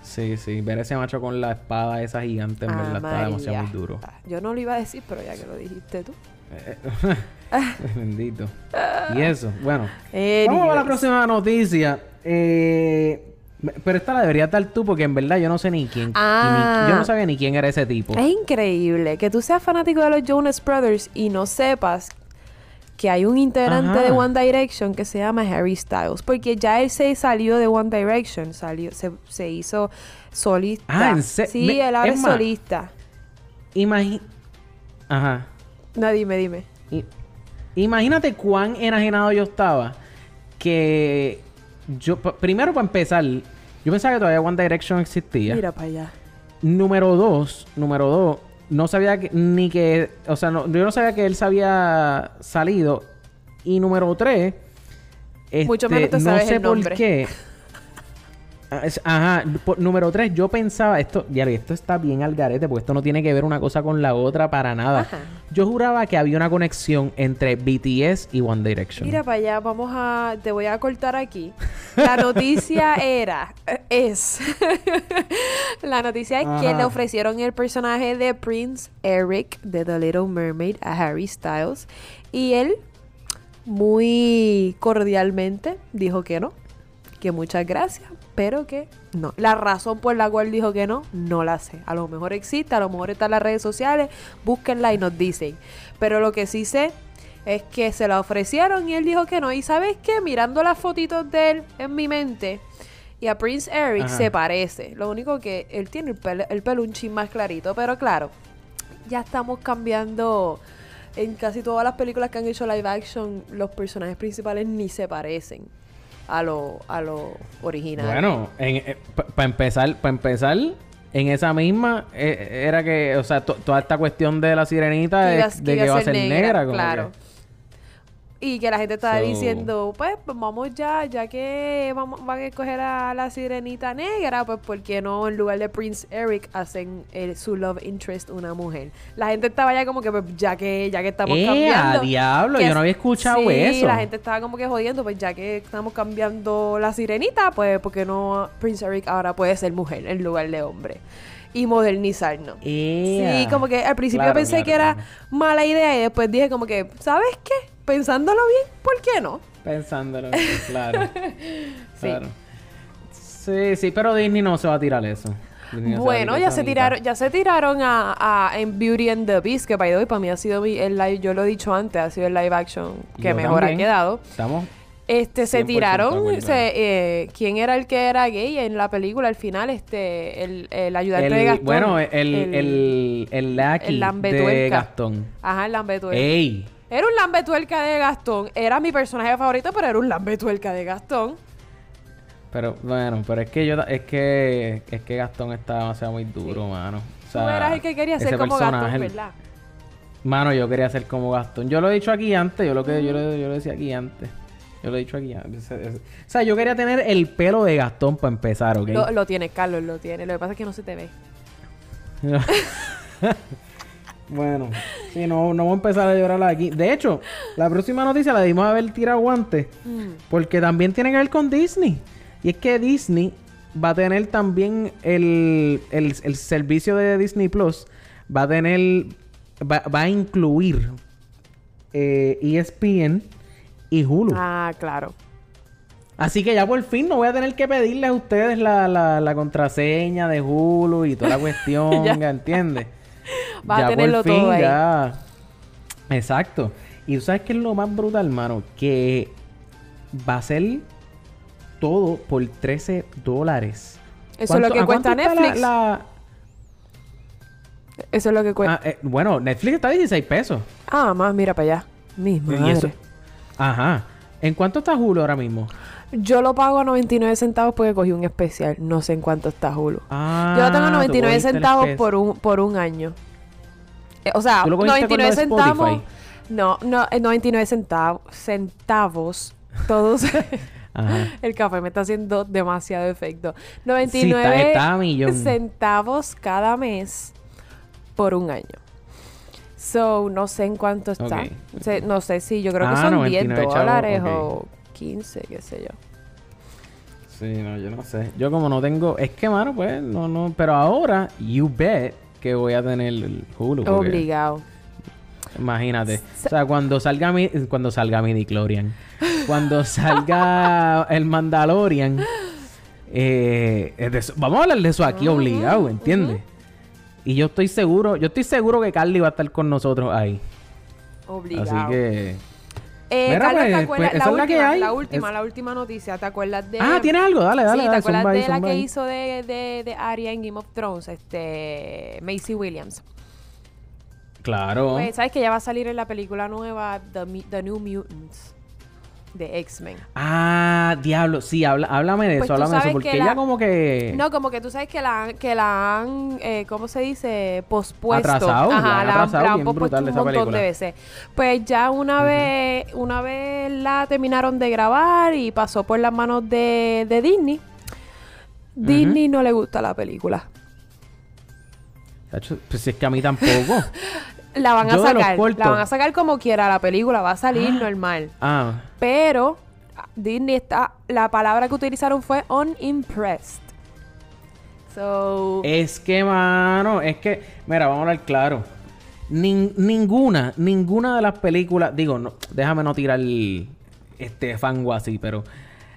Sí, sí, ver ese macho con la espada esa gigante en
Ah,
verdad está
María.
demasiado muy duro.
Ah, Yo no lo iba a decir, pero ya que lo dijiste tú.
Bendito. Y eso, bueno.
Anyways.
Vamos a la próxima noticia. Eh, pero esta la deberías dar tú porque en verdad yo no sé ni quién. ni-
Ah.
yo no sabía ni quién era ese tipo.
Es increíble que tú seas fanático de los Jonas Brothers y no sepas que hay un integrante
Ajá.
de One Direction que se llama Harry Styles. Porque ya él se salió de One Direction, salió, se, se hizo solista.
Ah, ¿en
Sí,
me-
él ahora
es
solista.
Imagi- Ajá.
No, dime, dime.
I- Imagínate cuán enajenado yo estaba que yo primero para empezar yo pensaba que todavía One Direction existía.
Mira para allá.
Número dos, número dos, no sabía que, ni que, o sea, no- yo no sabía que él se había salido. Y número tres,
Mucho
este,
menos te
no
sabes
sé
el
por qué. Ah, Ajá, por- número tres, yo pensaba, esto, ya esto está bien al garete, porque esto no tiene que ver una cosa con la otra para nada.
Ajá.
Yo juraba que había una conexión entre BTS y One Direction.
Mira para allá, vamos a. Te voy a cortar aquí. La noticia era. Es. la noticia es que le ofrecieron el personaje de Prince Eric de The Little Mermaid a Harry Styles. Y él, muy cordialmente, dijo que no. Que muchas gracias, pero que no. La razón por la cual dijo que no, no la sé. A lo mejor existe, a lo mejor está en las redes sociales. Búsquenla y nos dicen. Pero lo que sí sé es que se la ofrecieron y él dijo que no. Y sabes qué, mirando las fotitos de él en mi mente y a Prince Eric
Ajá.
se parece. Lo único que él tiene el pelo, el pelo un chin más clarito. Pero claro, ya estamos cambiando. En casi todas las películas que han hecho live action, los personajes principales ni se parecen a lo, a lo original.
Bueno, para empezar, para empezar, en esa misma eh, era que, o sea, to- toda esta cuestión de la sirenita
iba-
es de
iba
que va a ser negra, como
claro.
que-
Y que la gente estaba
So-
diciendo, pues, pues, vamos ya, ya que vamos, van a escoger a la sirenita negra, pues ¿por qué no en lugar de Prince Eric hacen el- su love interest una mujer? La gente estaba ya como que, pues, ya que, ya que estamos
¡Eh,
cambiando.
a diablo!
que
Yo no había escuchado
sí,
eso.
la gente estaba como que jodiendo, pues ya que estamos cambiando la sirenita, pues ¿por qué no Prince Eric ahora puede ser mujer en lugar de hombre? Y modernizarnos.
¡Ea!
Sí, como que al principio
Claro,
pensé
claro,
que era
claro.
mala idea y después dije como que, ¿sabes qué? Pensándolo bien, ¿por qué no?
Pensándolo, claro.
Sí.
Claro. Sí, sí, pero Disney no se va a tirar eso. Disney
Bueno, ya se
mitad.
tiraron, ya se tiraron a, a- en Beauty and the Beast, que by the way, para mí ha sido mi- el live, yo lo he dicho antes, ha sido el live action que
Yo
mejor
también.
ha quedado.
Estamos...
Este, se
100% de
tiraron, se, eh, ¿quién era el que era gay en la película al final? Este, el, el ayudante
el-
de Gastón.
bueno, el, el, el,
el
de. Gastón.
Ajá, el lambetuerca.
¡Ey!
Era un lambetuerca de Gastón. Era mi personaje favorito, pero era un lambetuerca de Gastón.
Pero bueno, pero es que yo es que es que Gastón está demasiado muy duro, mano. O sea,
Tú eras el que quería ser como Gastón, ¿verdad?
Mano, yo quería ser como Gastón. Yo lo he dicho aquí antes, yo lo que yo lo, yo lo decía aquí antes. Yo lo he dicho aquí antes. O sea, yo quería tener el pelo de Gastón para empezar, ¿ok?
Lo, lo tiene, Carlos, lo tiene. Lo que pasa es que no se te ve.
bueno, sí, no, no vamos a empezar a llorar aquí. De hecho, la próxima noticia la dimos a haber tirado guantes. Porque también tiene que ver con Disney. Y es que Disney va a tener también el, el, el servicio de Disney Plus. Va a tener. Va, va a incluir eh, ESPN y Hulu.
Ah, claro.
Así que ya por fin no voy a tener que pedirles a ustedes la, la, la contraseña de Hulu y toda la cuestión. ¿entiendes?
Vas a
Ya
tenerlo
por fin,
todo ahí.
ya. Exacto. Y tú sabes qué es lo más brutal, mano, que va a ser todo por 13 dólares.
Eso es lo
¿Cuánto-
que
a
cuesta
la-
Netflix.
la-
Eso es lo que cuesta.
Ah, eh, bueno, Netflix está a 16 pesos.
Ah, más, mira para allá. Mi
Y
madre.
eso- Ajá. ¿En cuánto está Hulu ahora mismo?
Yo lo pago a 99 centavos porque cogí un especial. No sé en cuánto está Hulu.
Ah,
Yo lo tengo a
tú
99
cogiste el
centavos por un, por un año. Eh, o sea,
¿Tú lo cogiste con lo
99
de
centavos. No, no, eh, 99 centavos. Centavos. Todos.
Ajá.
El café me está haciendo demasiado efecto.
Sí,
99
está, está
centavos cada mes por un año. So, no sé en cuánto está. Se- no sé si yo creo que
Ah,
son
99
10
chavos,
dólares o 15, qué sé yo.
Sí, no, yo no sé. Yo como no tengo... Es que, mano, pues, no, no... Pero ahora, you bet que voy a tener el Hulu.
Obligado.
Imagínate. O sea, cuando salga mi... Cuando salga mi Diclorian. Cuando salga el Mandalorian... Eh, es de eso- vamos a hablar de eso aquí obligado, ¿entiendes? Y yo estoy seguro... Yo estoy seguro que Carly va a estar con nosotros ahí.
Obligado.
Así que...
Eh,
Mira,
Carlos, ¿te
pues,
acuerdas?
pues,
la,
la
última,
que hay.
la última,
Es-
la última noticia. ¿Te acuerdas de...?
Ah, ¿tienes algo? Dale, dale,
sí, ¿te
dale.
acuerdas
zumba ahí,
de la que hizo de, de, de Arya en Game of Thrones? Este... Macy Williams.
Claro.
Pues, ¿sabes que ya va a salir en la película nueva The, The New Mutants? De X-Men.
Ah, diablo. Sí, habla, háblame de
Pues
eso,
tú
háblame de eso. Porque
que
ella
la-
como que...
No, como que tú sabes que la, han- que la han, eh, ¿cómo se dice? Pospuesto.
Atrasado, la
Ajá, la, han-
atrasado
la han
bien
pospuesto
brutal
un montón
película.
de veces. Pues ya una vez, una vez la terminaron de grabar y pasó por las manos de, de Disney. Disney no le gusta la película.
Pues es que a mí tampoco.
La van a
Yo de los
sacar.
cortos.
La van a sacar como quiera. La película va a salir normal.
ah,
Pero Disney está. La palabra que utilizaron fue unimpressed. So.
es que, mano, es que... Mira, vamos a hablar claro. Nin- ninguna, ninguna de las películas... Digo, no, déjame no tirar este fango así, pero...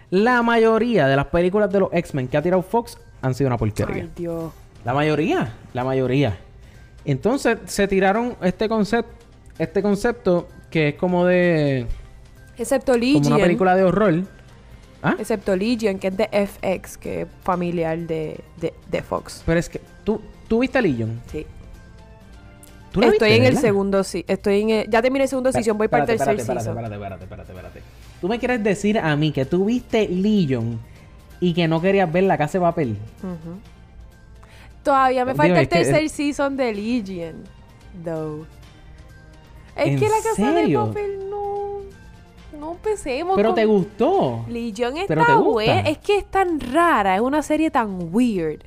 La mayoría de las películas de los X-Men que ha tirado Fox han sido una porquería.
Ay, Dios.
La mayoría, la mayoría. Entonces se tiraron este concepto, este concepto que es como de
Excepto
como
Legion.
una película de horror. ¿Ah?
Excepto Legion, que es de FX, que es familiar de, de, de Fox.
Pero es que tú, tú viste Legion.
Sí.
¿Tú la
Estoy
viste,
en el segundo sí, estoy en el- ya terminé el segundo season, voy para el tercer
espérate,
season.
Espérate, espérate, espérate, espérate, espérate. Tú me quieres decir a mí que tú viste Legion y que no querías ver la casa de papel.
Ujú. Todavía me falta el
es que-
tercer season de Legion, though. Es
¿En
que la casa de papel no no empecemos
Pero
con-
te gustó.
Legion está buena, es que es tan rara, es una serie tan weird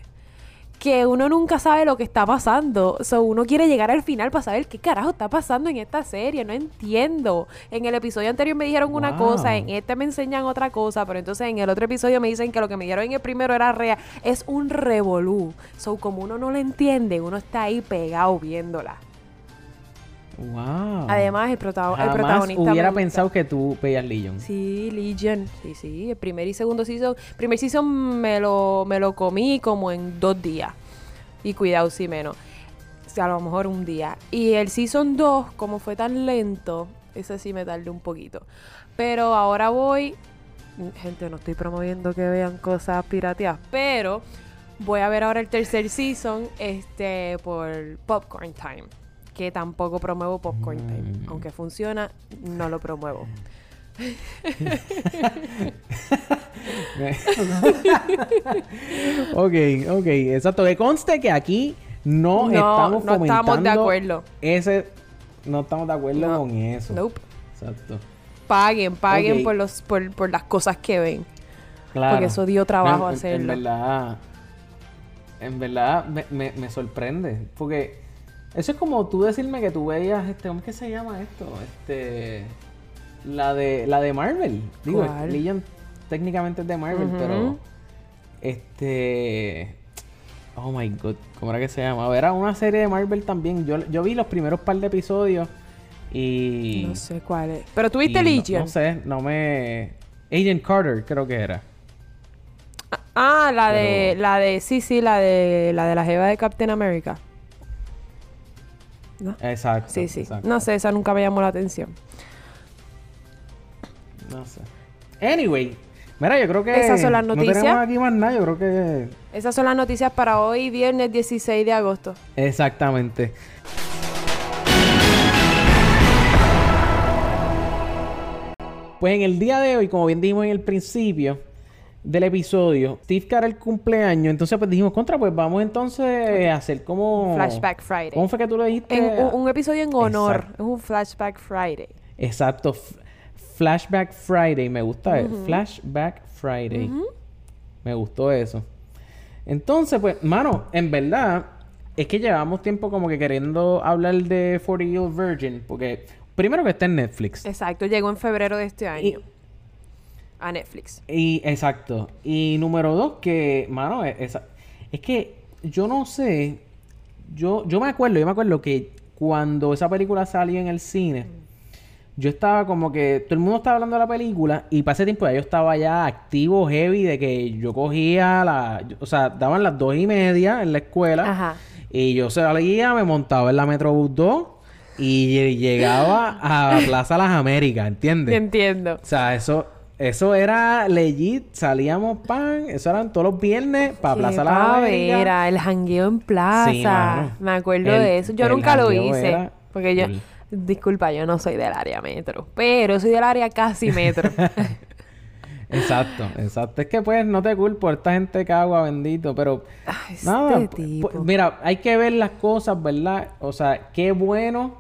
que uno nunca sabe lo que está pasando. So, uno quiere llegar al final para saber qué carajo está pasando en esta serie. No entiendo. En el episodio anterior me dijeron una cosa, en este me enseñan otra cosa, pero entonces en el otro episodio me dicen que lo que me dieron en el primero era real. Es un revolú. So, como uno no lo entiende, uno está ahí pegado viéndola.
Wow.
Además, el, prota- el protagonista.
hubiera pensado que tú veías Legion.
Sí, Legion. Sí, sí. El primer y segundo season. Primer season me lo, me lo comí como en dos días. Y cuidado, si menos. O sea, a lo mejor un día. Y el season 2, como fue tan lento, ese sí me tardé un poquito. Pero ahora voy. Gente, no estoy promoviendo que vean cosas pirateadas. Pero voy a ver ahora el tercer season este por Popcorn Time. Que tampoco promuevo Popcorn Time.
Mm.
Aunque funciona, no lo promuevo.
ok, ok, exacto. Que conste que aquí no,
No,
estamos
no estamos de
fomentando
acuerdo.
Ese, no estamos de acuerdo
No.
con eso.
Nope.
Exacto.
Paguen, paguen por los por, por las cosas que ven.
Claro.
Porque eso dio trabajo
en-
hacerlo.
En verdad, en verdad me, me, me sorprende. Porque eso es como tú decirme que tú veías, este, ¿cómo es que se llama esto? Este, la de, la de Marvel. Digo,
¿Cuál?
Legion técnicamente es de Marvel, pero, este, oh my god, ¿cómo era que se llama? Era una serie de Marvel también. Yo, yo vi los primeros par de episodios y...
No sé cuál es. Pero tuviste
y no-
Legion.
No, sé, no me. Agent Carter, creo que era.
Ah, la de, la de, sí, sí, la de, la de la jeva de Captain America. ¿No?
Exacto.
Sí, sí.
exacto.
No sé, esa nunca me llamó la atención.
No sé. Anyway, mira, yo creo que.
Esas son las
No
noticias.
tenemos aquí más nada, yo creo que.
Esas son las noticias para hoy, viernes 16 de agosto.
Exactamente. Pues en el día de hoy, como bien dijimos en el principio del episodio, Steve Carell cumpleaños, entonces pues dijimos, contra, pues vamos entonces a hacer como...
Flashback Friday.
¿Cómo fue que tú le dijiste?
En un, un episodio en honor. Es un Flashback Friday.
Exacto. F- Flashback Friday, me gusta eso. Flashback Friday. Me gustó eso. Entonces, pues, mano, en verdad, es que llevamos tiempo como que queriendo hablar de 40 Year Virgin, porque primero que está en Netflix.
Exacto, llegó en febrero de este
Y,
año a Netflix.
y- exacto. Y número dos, que, mano, es, esa- es que yo no sé. Yo, yo me acuerdo, yo me acuerdo que cuando esa película salió en el cine, yo estaba como que todo el mundo estaba hablando de la película y para ese tiempo ya yo estaba ya activo, heavy, de que yo cogía la. O sea, daban las dos y media en la escuela.
Ajá.
Y yo salía, me montaba en la Metrobús 2 y lle- llegaba a Plaza Las Américas, ¿entiendes?
Entiendo.
O sea, eso, eso era legit. Salíamos pan, eso eran todos los viernes para Plaza Las Américas.
Era el jangueo en plaza.
Sí, mano.
Me acuerdo
El-
de eso. Yo nunca lo hice.
era
Porque yo, disculpa, yo no soy del área metro. Pero soy del área casi metro.
Exacto, exacto. Es que pues no te culpo, esta gente cagua, bendito, pero
Ay, este
nada. pu-
tipo.
mira, hay que ver las cosas, ¿verdad? O sea, qué bueno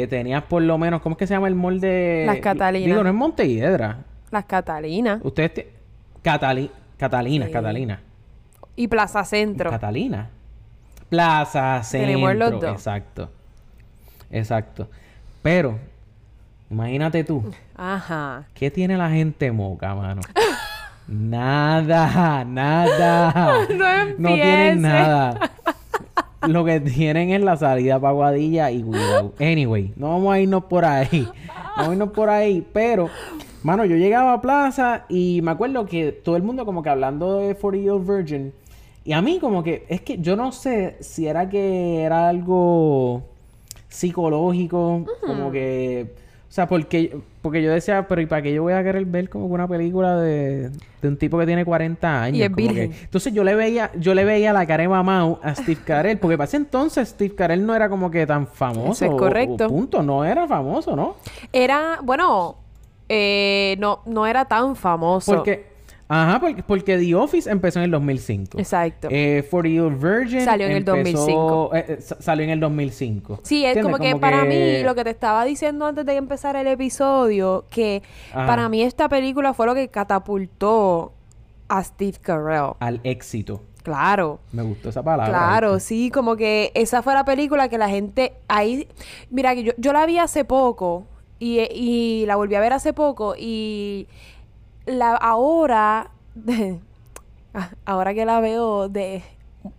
que tenías por lo menos, ¿cómo es que se llama el molde?
Las Catalinas.
Digo, no es Montehiedra.
Las Catalinas.
Ustedes te... Catali... Catalina,
Sí.
Catalina.
Y Plaza Centro.
Catalina. Plaza, Centro.
Tenemos los dos.
Exacto. Exacto. Pero, imagínate tú.
Ajá.
¿Qué tiene la gente moca, mano? nada, nada.
No
tienen
empieces.
nada. Lo que tienen es la salida para Guadilla y Guidau. Anyway, no vamos a irnos por ahí. No vamos a irnos por ahí. Pero, mano, yo llegaba a plaza y me acuerdo que todo el mundo como que hablando de 40 Year Virgin. Y a mí como que, es que yo no sé si era que era algo psicológico, como que... O sea, porque, porque yo decía, pero ¿y para qué yo voy a querer ver como una película de, de un tipo que tiene 40 años?
Y es
que- entonces yo le veía, yo le veía la cara de mamau a Steve Carell, porque para ese entonces Steve Carell no era como que tan famoso.
Eso es
o-
correcto.
o punto, no era famoso, ¿no?
Era, bueno, eh, no, no era tan famoso.
Porque, ajá, porque, porque The Office empezó en el 2005.
Exacto.
Eh, 40 Year Old Virgin
Salió en el
empezó-
2005.
eh, eh, sa- salió en el 2005.
Sí, es como que para mí, lo que te estaba diciendo antes de empezar el episodio, que
Ajá.
para mí esta película fue lo que catapultó a Steve Carell.
Al éxito.
Claro.
Me gustó esa palabra.
Claro,
¿viste?
sí, como que esa fue la película que la gente ahí, mira que yo, yo la vi hace poco y, y la volví a ver hace poco y la ahora, ah, ahora que la veo de,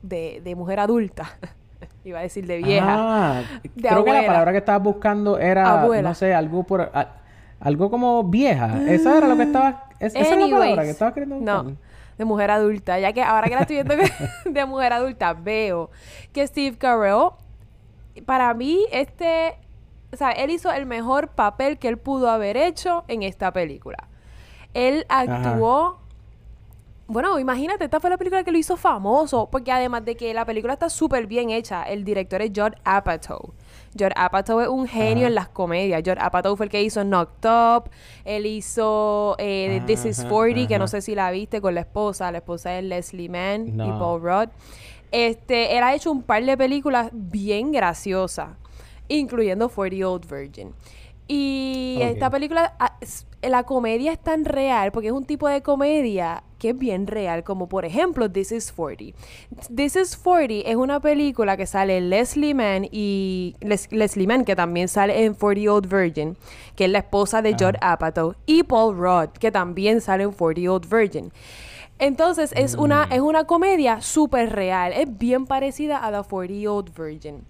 de, de mujer adulta, iba a decir de vieja,
Ah,
De
creo que la palabra que estabas buscando era,
Abuela.
no sé, algo por... a- algo como vieja. Esa era lo que estaba... es- esa es la palabra que estaba queriendo
No, de mujer adulta. Ya que ahora que la estoy viendo que- de mujer adulta, veo que Steve Carell, para mí, este. O sea, él hizo el mejor papel que él pudo haber hecho en esta película. Él actuó. Bueno, imagínate, esta fue la película que lo hizo famoso, porque además de que la película está súper bien hecha, el director es Judd Apatow. Judd Apatow es un genio
Ajá.
en las comedias. Judd Apatow fue el que hizo Knocked Up, él hizo eh, This Is
Ajá,
40, que no sé si la viste con la esposa, la esposa es Leslie Mann y. Paul Rudd. Este, él ha hecho un par de películas bien graciosas, incluyendo 40 Year Old Virgin. Y esta película, ah, la comedia es tan real, porque es un tipo de comedia que es bien real, como por ejemplo This is 40. This is 40 es una película que sale Leslie Mann y Les- Leslie Mann, que también sale en 40 Year Old Virgin, que es la esposa de Judd Apatow, y Paul Rudd, que también sale en 40 Year Old Virgin. Entonces es una, es una comedia súper real, es bien parecida a The 40 Year Old Virgin.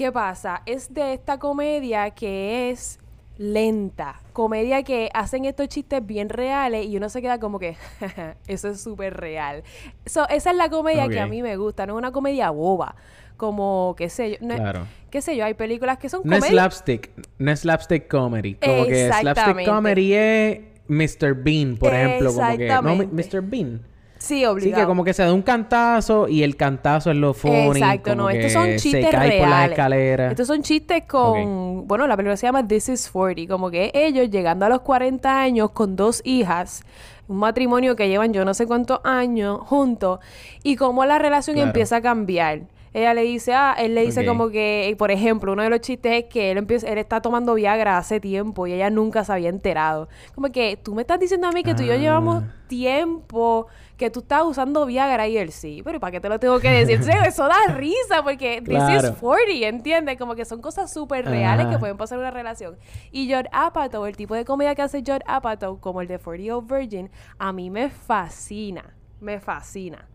¿Qué pasa? Es de esta comedia que es lenta. Comedia que hacen estos chistes bien reales y uno se queda como que, eso es súper real. So, esa es la comedia que a mí me gusta, no es una comedia boba. Como, qué sé yo, no es- qué sé yo, hay películas que son
No es
comedias.
slapstick. No es slapstick comedy. Como que slapstick comedy es Mr. Bean, por ejemplo. Como que... No. Mr. Bean.
Sí,
Sí,
obligado.
que como que se da un cantazo y el cantazo es lo funny.
Exacto,
como
no, estos son chistes
se cae por las
reales. Estos son chistes con, bueno, la película se llama This is 40, como que ellos llegando a los 40 años con dos hijas, un matrimonio que llevan yo no sé cuántos años juntos, y cómo la relación
Claro.
empieza a cambiar. Ella le dice, ah, él le dice como que, por ejemplo, uno de los chistes es que él empieza, él está tomando Viagra hace tiempo y ella nunca se había enterado. Como que tú me estás diciendo a mí que tú y yo
Ah.
llevamos tiempo que tú estás usando Viagra y él sí, pero ¿para qué te lo tengo que decir? Entonces, eso da risa porque this is
Claro.
40, ¿entiendes? Como que son cosas súper reales que pueden pasar en una relación. Y Judd Apatow, el tipo de comedia que hace Judd Apatow, como el de 40 Year Old Virgin, a mí me fascina, me fascina.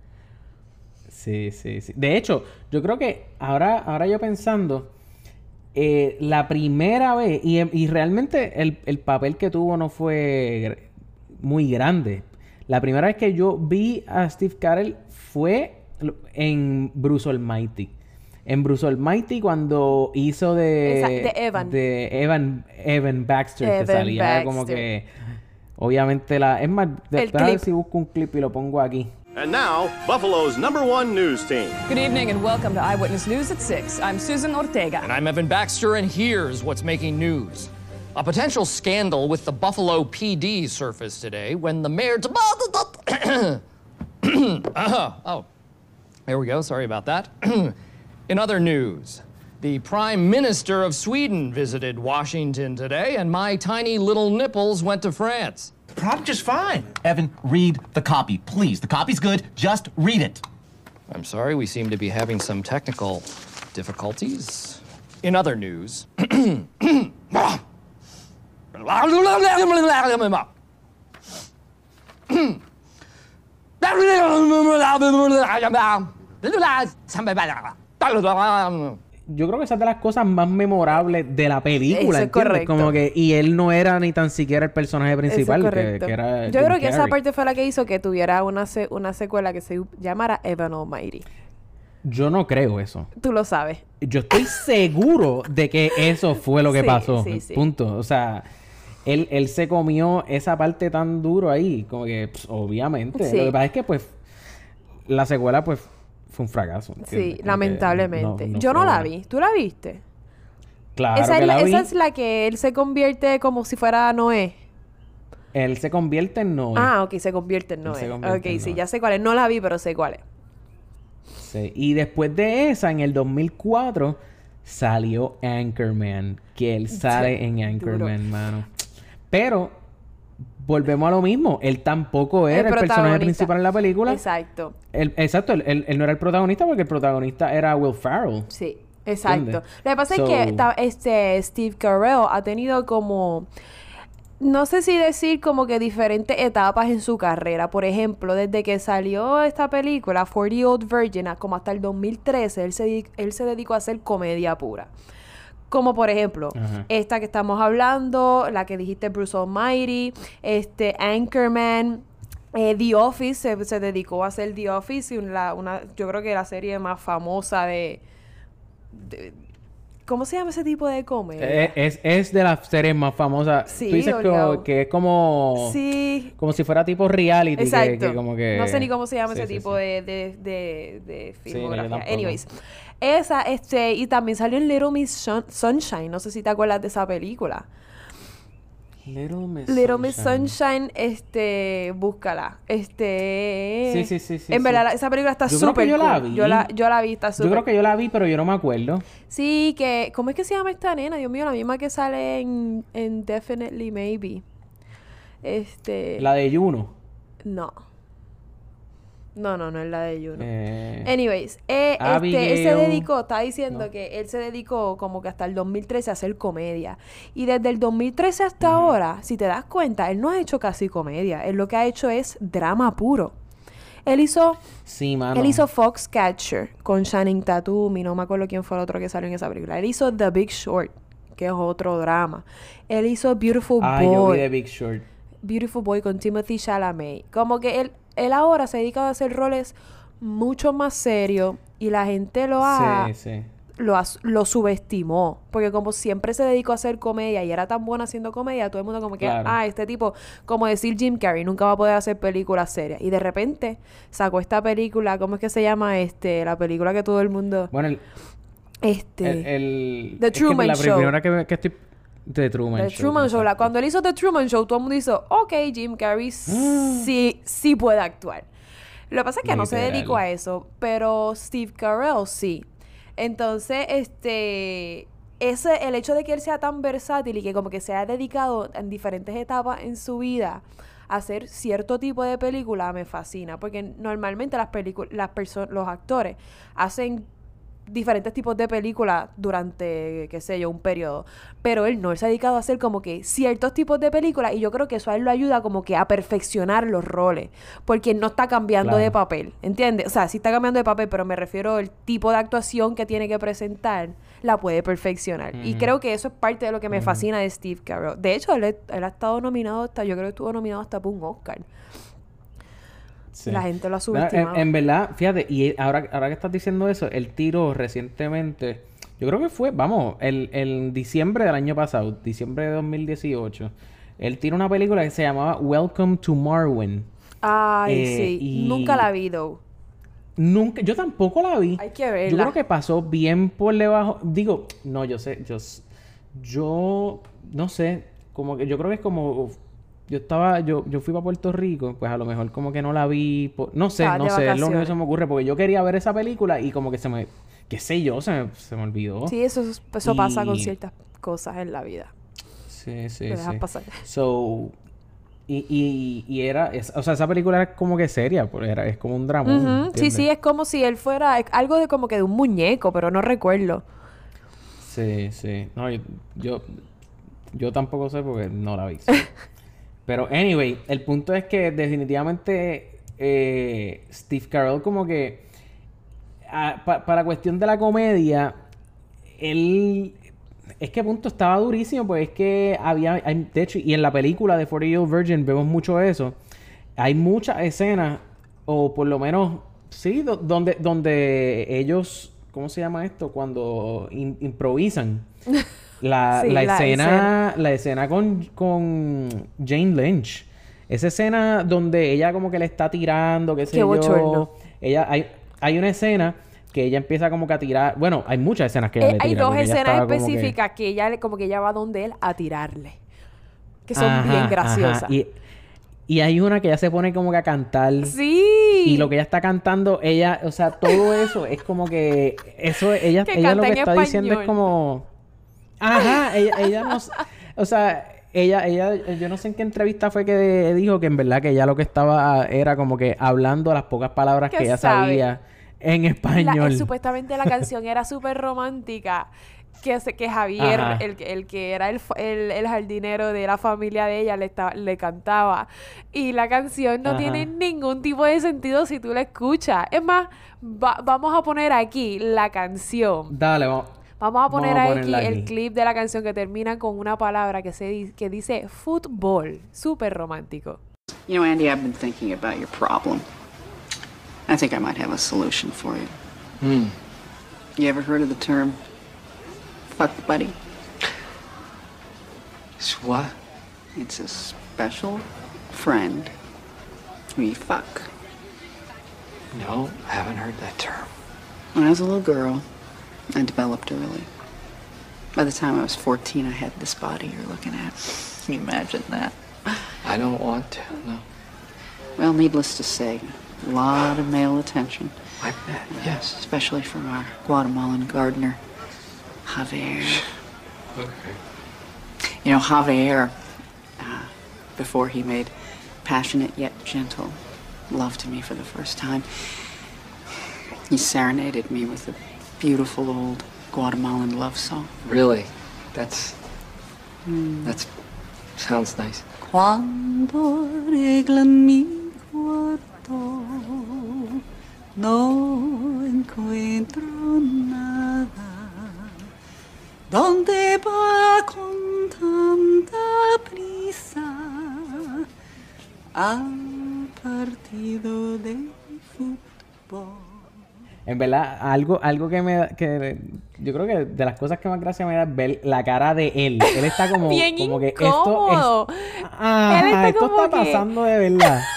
Sí, sí, sí. De hecho, yo creo que ahora, ahora yo pensando, eh, la primera vez, y, y realmente el, el papel que tuvo no fue muy grande. La primera vez que yo vi a Steve Carell fue en Bruce Almighty. En Bruce Almighty cuando hizo de...
Esa- de Evan.
De Evan, Evan Baxter, que
Evan
salía como
Baxter.
que... Obviamente la... Es más, de-
El
déjame ver
clip.
si busco un clip y lo pongo aquí.
And now, Buffalo's number one news team.
Good evening and welcome to Eyewitness News at 6. I'm Susan Ortega.
And I'm Evan Baxter, and here's what's making news. A potential scandal with the Buffalo PD surfaced today when the mayor. Uh, oh, there we go. Sorry about that. In other news, the Prime Minister of Sweden visited Washington today, and my tiny little nipples went to France.
Probably just fine. Evan, read the copy, please. The copy's good. Just read it.
I'm sorry, we seem to be having some technical difficulties. In other news,
Yo creo que esa es de las cosas más memorables de la película,
Eso es.
Como que... Y él no era ni tan siquiera el personaje
es
principal, que,
correcto.
que era
Yo
Jim
creo que esa parte fue la que hizo que tuviera una, se- una secuela que se llamara Evan Almighty.
Yo no creo eso.
Tú lo sabes.
Yo estoy seguro de que eso fue lo que
Sí,
pasó.
sí, sí.
Punto. O sea... Él, él se comió esa parte tan duro ahí. Como que, pues, obviamente.
Sí.
Lo que pasa es que, pues... La secuela, pues... Fue un fracaso. ¿entiendes?
Sí,
Como
lamentablemente.
no- no
Yo no la vi. ¿Tú la viste?
Claro
esa,
que
es la,
vi.
esa es la que él se convierte como si fuera Noé.
Él se convierte en Noé.
Ah, ok, se convierte en Noé.
convierte
Ok,
en
sí,
Noé.
ya sé cuál es. No la vi, pero sé cuál es.
Sí. Y después de esa, en el 2004, salió Anchorman. Que él sale en Anchorman, mano. Pero, volvemos a lo mismo. Él tampoco era el, personaje principal en la película.
Exacto.
Exacto, él, él- él no era el protagonista porque el protagonista era Will Ferrell.
Sí, exacto.
¿Entiendes?
Lo que pasa es que este Steve Carell ha tenido como no sé si decir como que diferentes etapas en su carrera. Por ejemplo, desde que salió esta película, 40 Year Old Virgin, como hasta el 2013, él se, él se dedicó a hacer comedia pura. Como por ejemplo, esta que estamos hablando, la que dijiste Bruce Almighty, este Anchorman, eh, The Office, se, se dedicó a hacer The Office, y una, yo creo que la serie más famosa de, de- ¿Cómo se llama ese tipo de comedia?
Eh, es, es de las series más famosas.
Sí,
Tú dices que, es como...
sí,
Como si fuera tipo reality.
Exacto.
Que, como que...
No sé ni cómo se llama
Sí,
ese
sí,
tipo
sí.
de, de, de, de filmografía. Anyways, esa, este, y también salió en Little Miss Sunshine. No sé si te acuerdas de esa película.
Little Miss
Little Miss
Sunshine.
Sunshine, este, búscala. Este.
Sí, sí, sí, sí,
En verdad, esa película está
Yo
súper
yo la
cool.
vi.
Yo la, yo la vi, está súper
Yo creo que yo la vi, pero yo no me acuerdo.
Sí, que. ¿Cómo es que se llama esta nena? Dios mío, la misma que sale en, en Definitely Maybe. Este.
La de Juno.
No. No, no, no es la de Juno.
Eh,
Anyways, eh, este, él se dedicó, está diciendo que él se dedicó como que hasta el 2013 a hacer comedia. Y desde el 2013 hasta ahora, si te das cuenta, él no ha hecho casi comedia. Él lo que ha hecho es drama puro. Él hizo,
sí, mano.
él hizo Foxcatcher con Channing Tatum y no me acuerdo quién fue el otro que salió en esa película. Él hizo The Big Short que es otro drama. Él hizo Beautiful
Ah, yo
Boy.
vi The Big Short.
Beautiful Boy con Timothy Chalamet. Como que él, él ahora se dedica a hacer roles mucho más serios y la gente lo ha,
Sí, sí.
lo, subestimó. Porque como siempre se dedicó a hacer comedia y era tan buena haciendo comedia, todo el mundo como que,
Claro.
ah, este tipo, como decir Jim Carrey, nunca va a poder hacer películas serias. Y de repente sacó esta película, ¿cómo es que se llama? este La película que todo el mundo...
Bueno, el,
Este...
el, el-
The
es que
Truman
la
Show.
primera que, que estoy... The Truman
The
Show.
Truman Show. la- cuando él hizo The Truman Show, todo el mundo hizo, ok, Jim Carrey sí, sí puede actuar. Lo que pasa es que no se dedicó a eso, pero Steve Carell sí. Entonces, este, ese, el hecho de que él sea tan versátil y que como que se ha dedicado en diferentes etapas en su vida a hacer cierto tipo de película me fascina, porque normalmente las películas, las los actores hacen diferentes tipos de películas durante, qué sé yo, un periodo. Pero él no, él se ha dedicado a hacer como que ciertos tipos de películas y yo creo que eso a él lo ayuda como que a perfeccionar los roles, porque no está cambiando de papel, ¿entiendes? O sea, sí está cambiando de papel, pero me refiero al tipo de actuación que tiene que presentar, la puede perfeccionar. Y creo que eso es parte de lo que me fascina de Steve Carell. De hecho, él, él ha estado nominado hasta, yo creo que estuvo nominado hasta por un Oscar.
Sí.
La gente lo ha subestimado.
en, en verdad, fíjate, y ahora, ahora que estás diciendo eso, él tiró recientemente, yo creo que fue, vamos, el, el diciembre del año pasado, diciembre de 2018, él tiró una película que se llamaba Welcome to Marwen.
Ay,
Eh,
sí.
y-
Nunca la vi, though.
Nunca, yo tampoco la vi.
Hay que
Yo
verla.
creo que pasó bien por debajo. Digo, no, yo sé, yo, yo no sé, como que yo creo que es como yo estaba, yo, yo fui para Puerto Rico, pues a lo mejor como que no la vi, po- no sé, no
de
sé, es lo único que se me ocurre, porque yo quería ver esa película y como que se me, qué sé yo, se me, se me olvidó.
Sí, eso, eso pasa con ciertas cosas en la vida.
Sí, sí,
Te dejas
sí.
pasar.
So, y, y, y era, es- o sea, esa película era como que seria, porque era, es como un drama.
Ujú, Sí, sí, es como si él fuera es algo de como que de un muñeco, pero no recuerdo.
Sí, sí. No, yo, yo, yo tampoco sé porque no la vi. Pero, anyway, el punto es que definitivamente eh, Steve Carell como que ah, pa- para cuestión de la comedia, él... Es que punto estaba durísimo, pues es que había... de hecho, y en la película de 40 Year Virgin vemos mucho eso. Hay muchas escenas, o por lo menos, sí, do- donde, donde ellos... ¿Cómo se llama esto? Cuando im- improvisan. La,
Sí,
la
la
escena, la escena con, con Jane Lynch. Esa escena donde ella como que le está tirando, qué sé
Qué
yo. Ella, hay, hay una escena que ella empieza como que a tirar. Bueno, hay muchas escenas que ella
Eh,
le
hay
tira,
dos
porque ella
escenas
que-
específicas que... ella le- como que ella va donde él a tirarle. Que son
Ajá,
bien graciosas.
Y, y hay una que ella se pone como que a cantar.
Sí.
Y lo que ella está cantando, ella, o sea, todo eso es como que eso ella,
Que
ella lo que
en
está diciendo es como ajá, ella, ella no, s- o sea, ella, ella, yo no sé en qué entrevista fue que dijo que en verdad que ella lo que estaba era como que hablando las pocas palabras
Que
ella
sabe.
sabía en
La-
español.
eh, supuestamente la canción era súper romántica. Que, se- que Javier, el, que- el que era el, el, el jardinero de la familia de ella, le, estaba- le cantaba. Y la canción no
Ajá.
tiene ningún tipo de sentido si tú la escuchas. Es más, va- vamos a poner aquí la canción.
Dale, vamos.
Vamos a poner
Vamos a
aquí
ponerla
el
aquí.
clip de la canción que termina con una palabra que, se di- que dice fútbol. Súper romántico.
You know, Andy, I've been thinking about your problem. I think I might have a solution for you.
Hmm.
You ever heard of the term fuck buddy?
It's what?
It's a special friend you fuck.
No, I haven't heard that term.
When I was a little girl, I developed early. By the time I was 14, I had this body you're looking at. Can you imagine that?
I don't want to, no.
Well, needless to say, a lot of male attention,
I bet, yes.
especially from our Guatemalan gardener, Javier.
Okay.
You know, Javier, uh, before he made passionate yet gentle love to me for the first time, he serenaded me with a beautiful old Guatemalan love song.
Really? That's. Mm. That's. Sounds nice.
Cuando regla mi cuarto, no encuentro nada. ¿Dónde va con tanta prisa? Al partido de fútbol.
En verdad, algo, algo que me da, que yo creo que de las cosas que más gracia me da es ver la cara de él. Él está como,
Bien
como que esto es. Ah,
Él está
esto está
que-
pasando de verdad.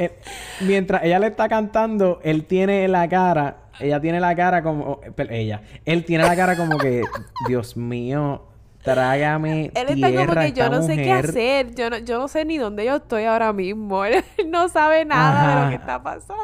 Eh, mientras ella le está cantando, él tiene la cara, ella tiene la cara como, pero ella, él tiene la cara como que, Dios mío, trágame
Él está
tierra
como que yo no sé qué
mujer".
hacer. Yo no, yo no sé ni dónde yo estoy ahora mismo. Él no sabe nada de lo que está pasando.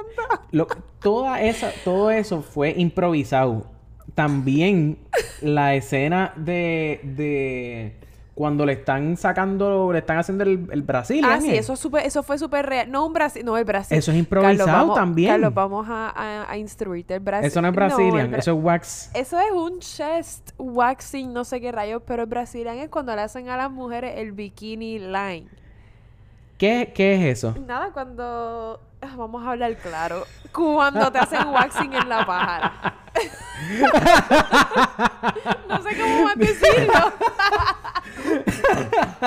Lo- toda esa, todo eso fue improvisado. También la escena de, de cuando le están sacando, le están haciendo el, el Brasil.
Ah, sí, eso, es súper- eso fue súper real. No, un Brasil, no, el Brasil.
Eso es improvisado
Carlos, vamos-
también.
Carlos, vamos a, a- a instruirte. El Brasil.
Eso no es Brazilian,
Bra-
eso es wax.
Eso es un chest waxing, no sé qué rayos, pero el Brazilian es cuando le hacen a las mujeres el bikini line.
¿Qué, qué es eso?
Nada, cuando... ah, Vamos a hablar claro. Cuando te hacen waxing en la pájara. no sé cómo más decirlo.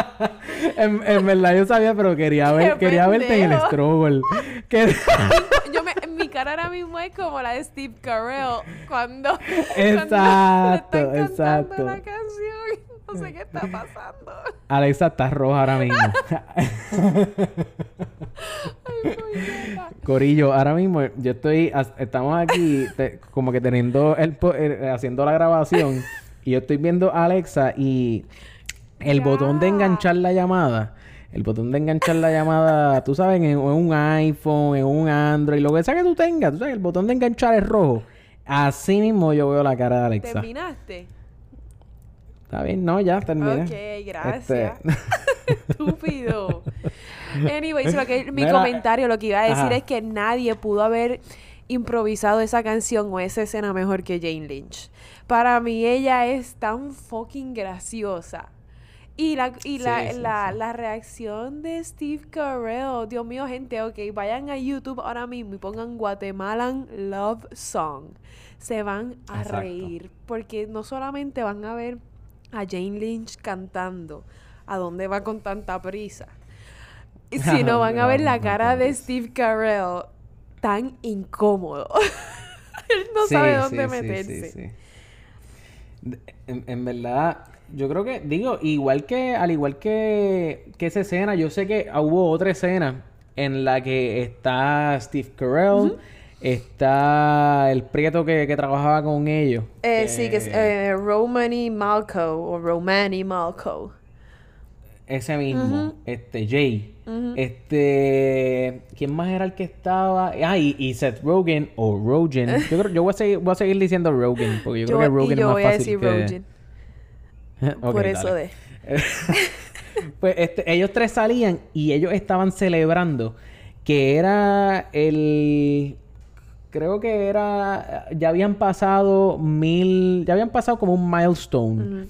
en, en verdad yo sabía, pero quería ver, quería verte en el struggle. Que-
Yo me, mi cara ahora mismo es como la de Steve Carell cuando,
Exacto,
cuando le están cantando
exacto.
la canción. No sé qué está pasando.
Alexa está roja ahora mismo. Corillo, ahora mismo yo estoy, estamos aquí te- como que teniendo el, haciendo la grabación y yo estoy viendo a Alexa y el botón de enganchar la llamada, el botón de enganchar la llamada, tú sabes, en, en un iPhone, en un Android, lo que sea que tú tengas, tú sabes, el botón de enganchar es rojo. Así mismo yo veo la cara de Alexa.
¿Terminaste?
Está bien, no, ya terminé.
Ok, gracias.
Este-
Estúpido. Anyways, lo que, mi
Mira,
comentario, lo que iba a decir
ajá.
es que nadie pudo haber improvisado esa canción o esa escena mejor que Jane Lynch. Para mí ella es tan fucking graciosa. Y la, y la,
Sí,
la,
sí.
la reacción de Steve Carell, Dios mío, gente, ok, vayan a YouTube ahora mismo y pongan Guatemalan Love Song. Se van a
Exacto.
reír, porque no solamente van a ver a Jane Lynch cantando, a dónde va con tanta prisa, sino van a ver la cara de Steve Carell tan incómodo. Él no
Sí,
sabe dónde meterse.
sí, sí. De- En, en verdad, yo creo que, digo, igual que, al igual que, que esa escena, yo sé que hubo otra escena en la que está Steve Carell, está el prieto que, que trabajaba con ellos.
Eh, sí, que es eh, Romany Malco o Romani Malco.
Ese mismo, este, Jay. Este, ¿quién más era el que estaba? Ah, y, y Seth Rogen o Rogen. Yo creo, yo voy a seguir, voy a seguir diciendo Rogen, porque yo,
Yo,
creo que Rogen
y yo
es más
voy a
fácil
decir
que...
Rogen. Por eso
dale.
de.
Pues este, ellos tres salían y ellos estaban celebrando que era el creo que era ya habían pasado mil ya habían pasado como un milestone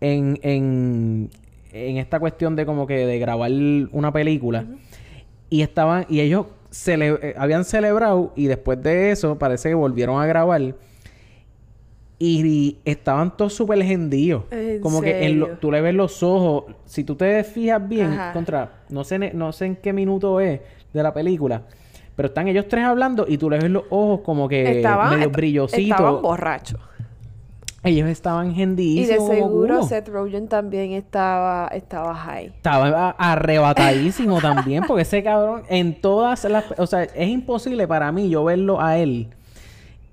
en, en en esta cuestión de como que de grabar una película y estaban y ellos cele- eh, habían celebrado y después de eso parece que volvieron a grabar y estaban todos súper gendíos.
¿En
Como que en lo- tú le ves los ojos. Si tú te fijas bien,
Ajá.
contra, no sé, no sé en qué minuto es de la película, pero están ellos tres hablando y tú le ves los ojos como que
Estaban,
medio brillositos.
estaban borrachos.
Ellos estaban
Y
gendísimos.
de
como
seguro. Seth Rogen también estaba, estaba high.
Estaba arrebatadísimo también, porque ese cabrón en todas las... O sea, es imposible para mí yo verlo a él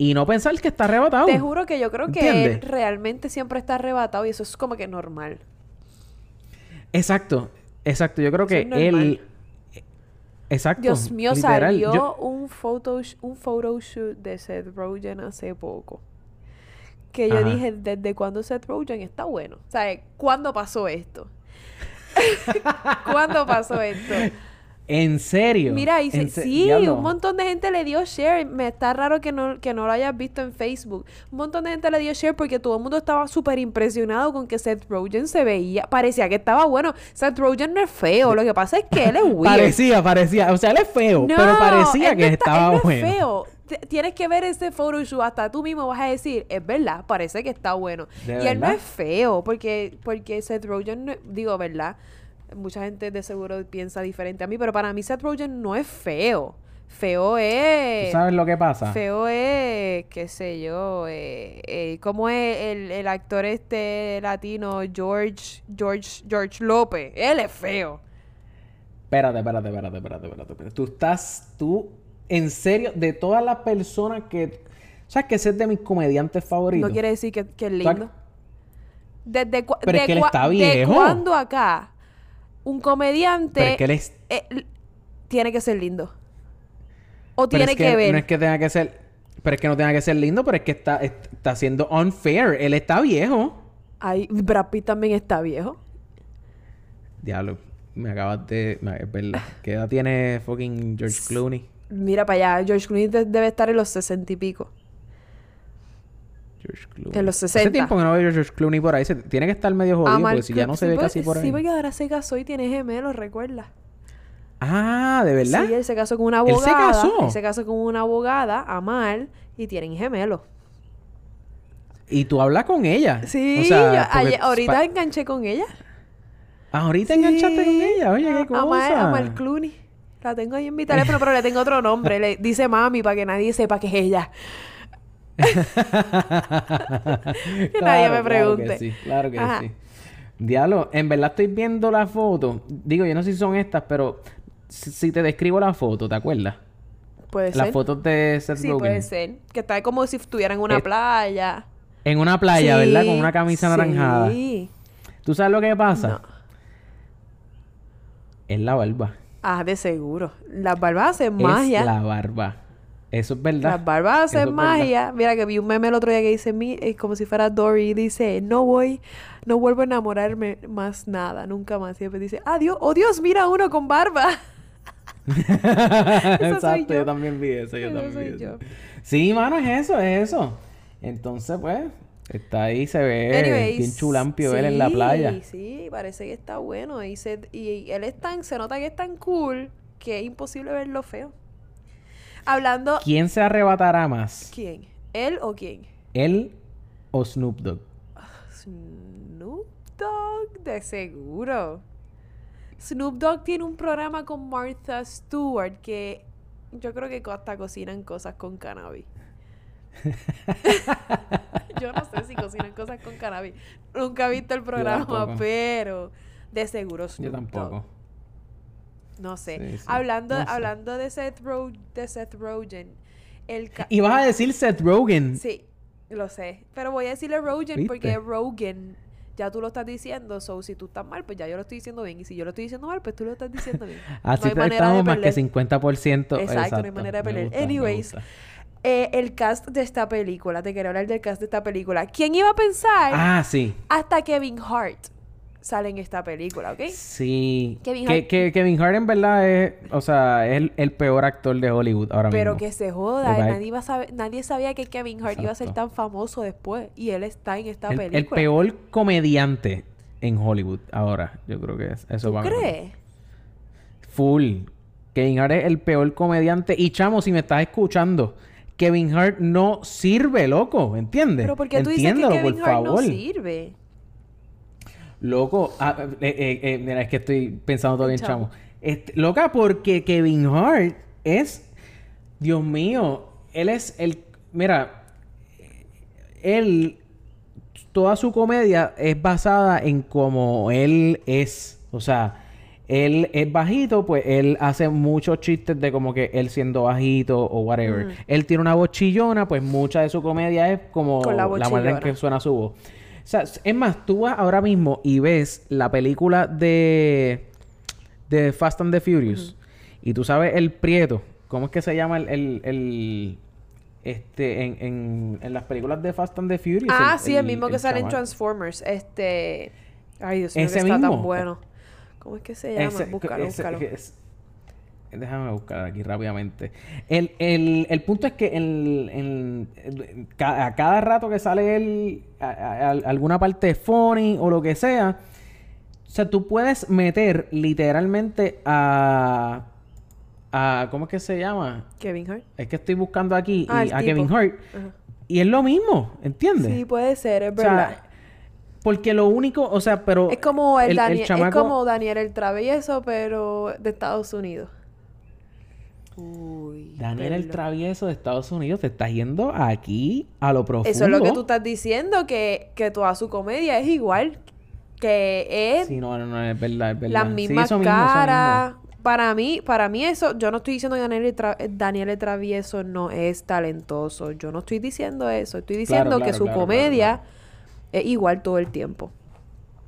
y no pensar que está arrebatado.
Te juro que yo creo que
¿Entiendes?
él realmente siempre está arrebatado y eso es como que normal.
Exacto, exacto. Yo creo que él... Exacto.
Dios mío,
literal.
salió
Yo-
un photo un photoshoot de Seth Rogen hace poco. Que yo
Ajá.
dije, ¿desde cuándo Seth Rogen está bueno? O sea, ¿cuándo pasó esto? ¿Cuándo pasó esto?
¿En serio?
Mira, y se- sí,
diablo.
un montón de gente le dio share. Me está raro que no, que no lo hayas visto en Facebook. Un montón de gente le dio share porque todo el mundo estaba súper impresionado con que Seth Rogen se veía. Parecía que estaba bueno. Seth Rogen no es feo. Lo que pasa es que él es weird.
Parecía, parecía. O sea, él es feo,
No,
pero parecía que
no está-
estaba
él no es
bueno.
feo. T- Tienes que ver ese photoshoot. Hasta tú mismo vas a decir, es verdad, parece que está bueno.
¿De
y él no es feo porque, porque Seth Rogen, no- digo, ¿verdad? Mucha gente de seguro piensa diferente a mí, pero para mí Seth Rogen no es feo. Feo es...
¿Tú sabes lo que pasa?
Feo es, qué sé yo, eh, eh, ¿cómo es el, el actor este latino George, George, George López? Él es feo.
Espérate, espérate, espérate, espérate, espérate, espérate. Tú estás, tú, en serio, de todas las personas que... ¿Sabes que ese es de mis comediantes favoritos?
No quiere decir que, que es lindo. Desde cua-
Pero es
de
que él
cua-
está
¿De
viejo.
cuándo acá un comediante
que él es...
eh, tiene que ser lindo? O
pero
tiene
es
que, ver.
No es que tenga que ser... Pero es que no tenga que ser lindo, pero es que está, está siendo unfair. Él está viejo.
Ay, Brad Pitt también está viejo.
Diablo, me acabas de... Es verdad. ¿Qué edad tiene fucking George Clooney?
Mira para allá, George Clooney de- debe estar en los sesenta y pico.
George Clooney.
En los
Hace
60.
tiempo que no veo George Clooney por ahí. Se- tiene que estar medio jodido,
Amal
porque si ya no se
sí,
ve casi por ahí.
Sí, porque ahora se casó y tiene gemelos, recuerda.
Ah, ¿de verdad?
Sí, él se casó con una
¿Él se
abogada.
casó?
Él se casó con una abogada, Amal, y tienen gemelos.
Y tú hablas con ella.
Sí,
O sea,
yo
porque-
ayer- ahorita enganché con ella.
Ah, ahorita enganchaste con
Sí,
ella. Oye, qué cosa.
Amal, Amal Clooney. La tengo ahí en mi teléfono, pero le tengo otro nombre. Le dice mami para que nadie sepa que es ella. que nadie me pregunte.
Claro que sí, claro que
Ajá.
sí. Diablo, en verdad estoy viendo la foto. Digo, yo no sé si son estas, pero si, si te describo la foto, ¿te acuerdas?
Puede
Las
ser.
fotos de Seth
Sí,
Rogen.
puede ser. Que está como si estuviera en una
Eh,
playa.
En una playa,
Sí,
¿verdad? Con una camisa anaranjada.
Sí.
¿Tú sabes lo que pasa?
No.
Es la barba.
Ah, de seguro. Las barbas hacen
Es
magia.
la barba. Eso es verdad.
Las barbas hacen
es verdad.
magia. Mira que vi un meme el otro día que dice mi, es como si fuera Dory. Dice, no voy, no vuelvo a enamorarme más nada, nunca más. Y después dice, adiós, oh Dios, mira uno con barba.
Exacto, yo.
yo.
también vi eso, yo también vi eso.
yo.
Sí, mano, es eso, es eso. Entonces, pues, está ahí, se ve
Anyways,
bien chulampio él en la playa.
Sí, sí, parece que está bueno. Y, se, y él es tan, se nota que es tan cool que es imposible verlo feo. Hablando,
¿Quién se arrebatará más?
¿quién? ¿Él o quién?
¿Él o Snoop Dogg?
Snoop Dogg, de seguro. Snoop Dogg tiene un programa con Martha Stewart que yo creo que hasta cocinan cosas con cannabis. yo no sé si cocinan cosas con cannabis. Nunca he visto el programa, pero de seguro Snoop
Yo tampoco.
Dogg. No sé.
Sí, sí.
Hablando,
No sé.
hablando de Seth Ro- de Seth Rogen, el
Y vas a decir Seth Rogen.
Sí, lo sé. Pero voy a decirle Rogen
¿Viste?
porque Rogen ya tú lo estás diciendo. So, si tú estás mal, pues ya yo lo estoy diciendo bien. Y si yo lo estoy diciendo mal, pues tú lo estás diciendo bien.
Así
no hay
estamos más que
perder.
50%.
Exacto, no hay manera de
gusta, me
Anyways, eh, el cast de esta película, te quiero hablar del cast de esta película. ¿Quién iba a pensar
Ah, sí.
hasta Kevin Hart sale en esta película, ok?
Sí.
Kevin Hart-
que Kevin Hart en verdad es, o sea, es el, el peor actor de Hollywood ahora
Pero
mismo.
que se joda, nadie, iba a saber- nadie sabía que Kevin Hart iba a ser tan famoso después. Y él está en esta
el,
película.
el peor comediante en Hollywood ahora. Yo creo que es, eso
¿Tú
va a
crees?
Full. Kevin Hart es el peor comediante. Y chamo, si me estás escuchando, Kevin Hart no sirve, loco. ¿Entiendes?
Pero porque tú dices que Kevin
por
Hart no sirve.
Loco, ah, eh, eh, eh, mira, es que estoy pensando todo bien,
Chamo.
Este, loca, porque Kevin Hart es. Dios mío, él es el. Mira, él. Toda su comedia es basada en cómo él es. O sea, él es bajito, pues él hace muchos chistes de como que él siendo bajito o whatever.
Mm.
Él tiene una voz chillona, pues mucha de su comedia es como
Con la voz
manera en que suena su voz. O sea, es más, tú vas ahora mismo y ves la película de, de Fast and the Furious. Y tú sabes el Prieto. ¿Cómo es que se llama el... el, el- este, en, en, en las películas de Fast and the Furious.
Ah, sí, el, mismo que sale en. Transformers. Este. Ay, Dios mío, que está
mismo.
tan bueno. ¿Cómo es que se llama?
Ese-
búscalo,
ese-
búscalo.
que es- déjame buscar aquí rápidamente. El, el, el punto es que en- ca- a cada rato que sale él, a, a- a- alguna parte funny o lo que sea, o sea, tú puedes meter literalmente a. a ¿Cómo es que se llama?
Kevin Hart.
Es que estoy buscando aquí
Ah,
y
el
a
tipo.
Kevin Hart.
Ajá.
Y es lo mismo, ¿entiendes?
Sí, puede ser, es
O sea,
verdad.
Porque lo único, o sea, pero...
Es como el,
el
Daniel,
chamaco-
es como Daniel el Travieso, pero de Estados Unidos. Uy.
Daniel el. Travieso de Estados Unidos te está yendo aquí a lo profundo.
Eso es lo que tú estás diciendo, que, que toda su comedia es igual. Que es
Sí, no, no, no, es verdad, es verdad.
las mismas caras. Para mí, para mí eso, yo no estoy diciendo que Daniel, el Tra- Daniel el Travieso no es talentoso. Yo no estoy diciendo eso. Estoy diciendo
Claro,
que su
claro,
comedia es igual todo el tiempo.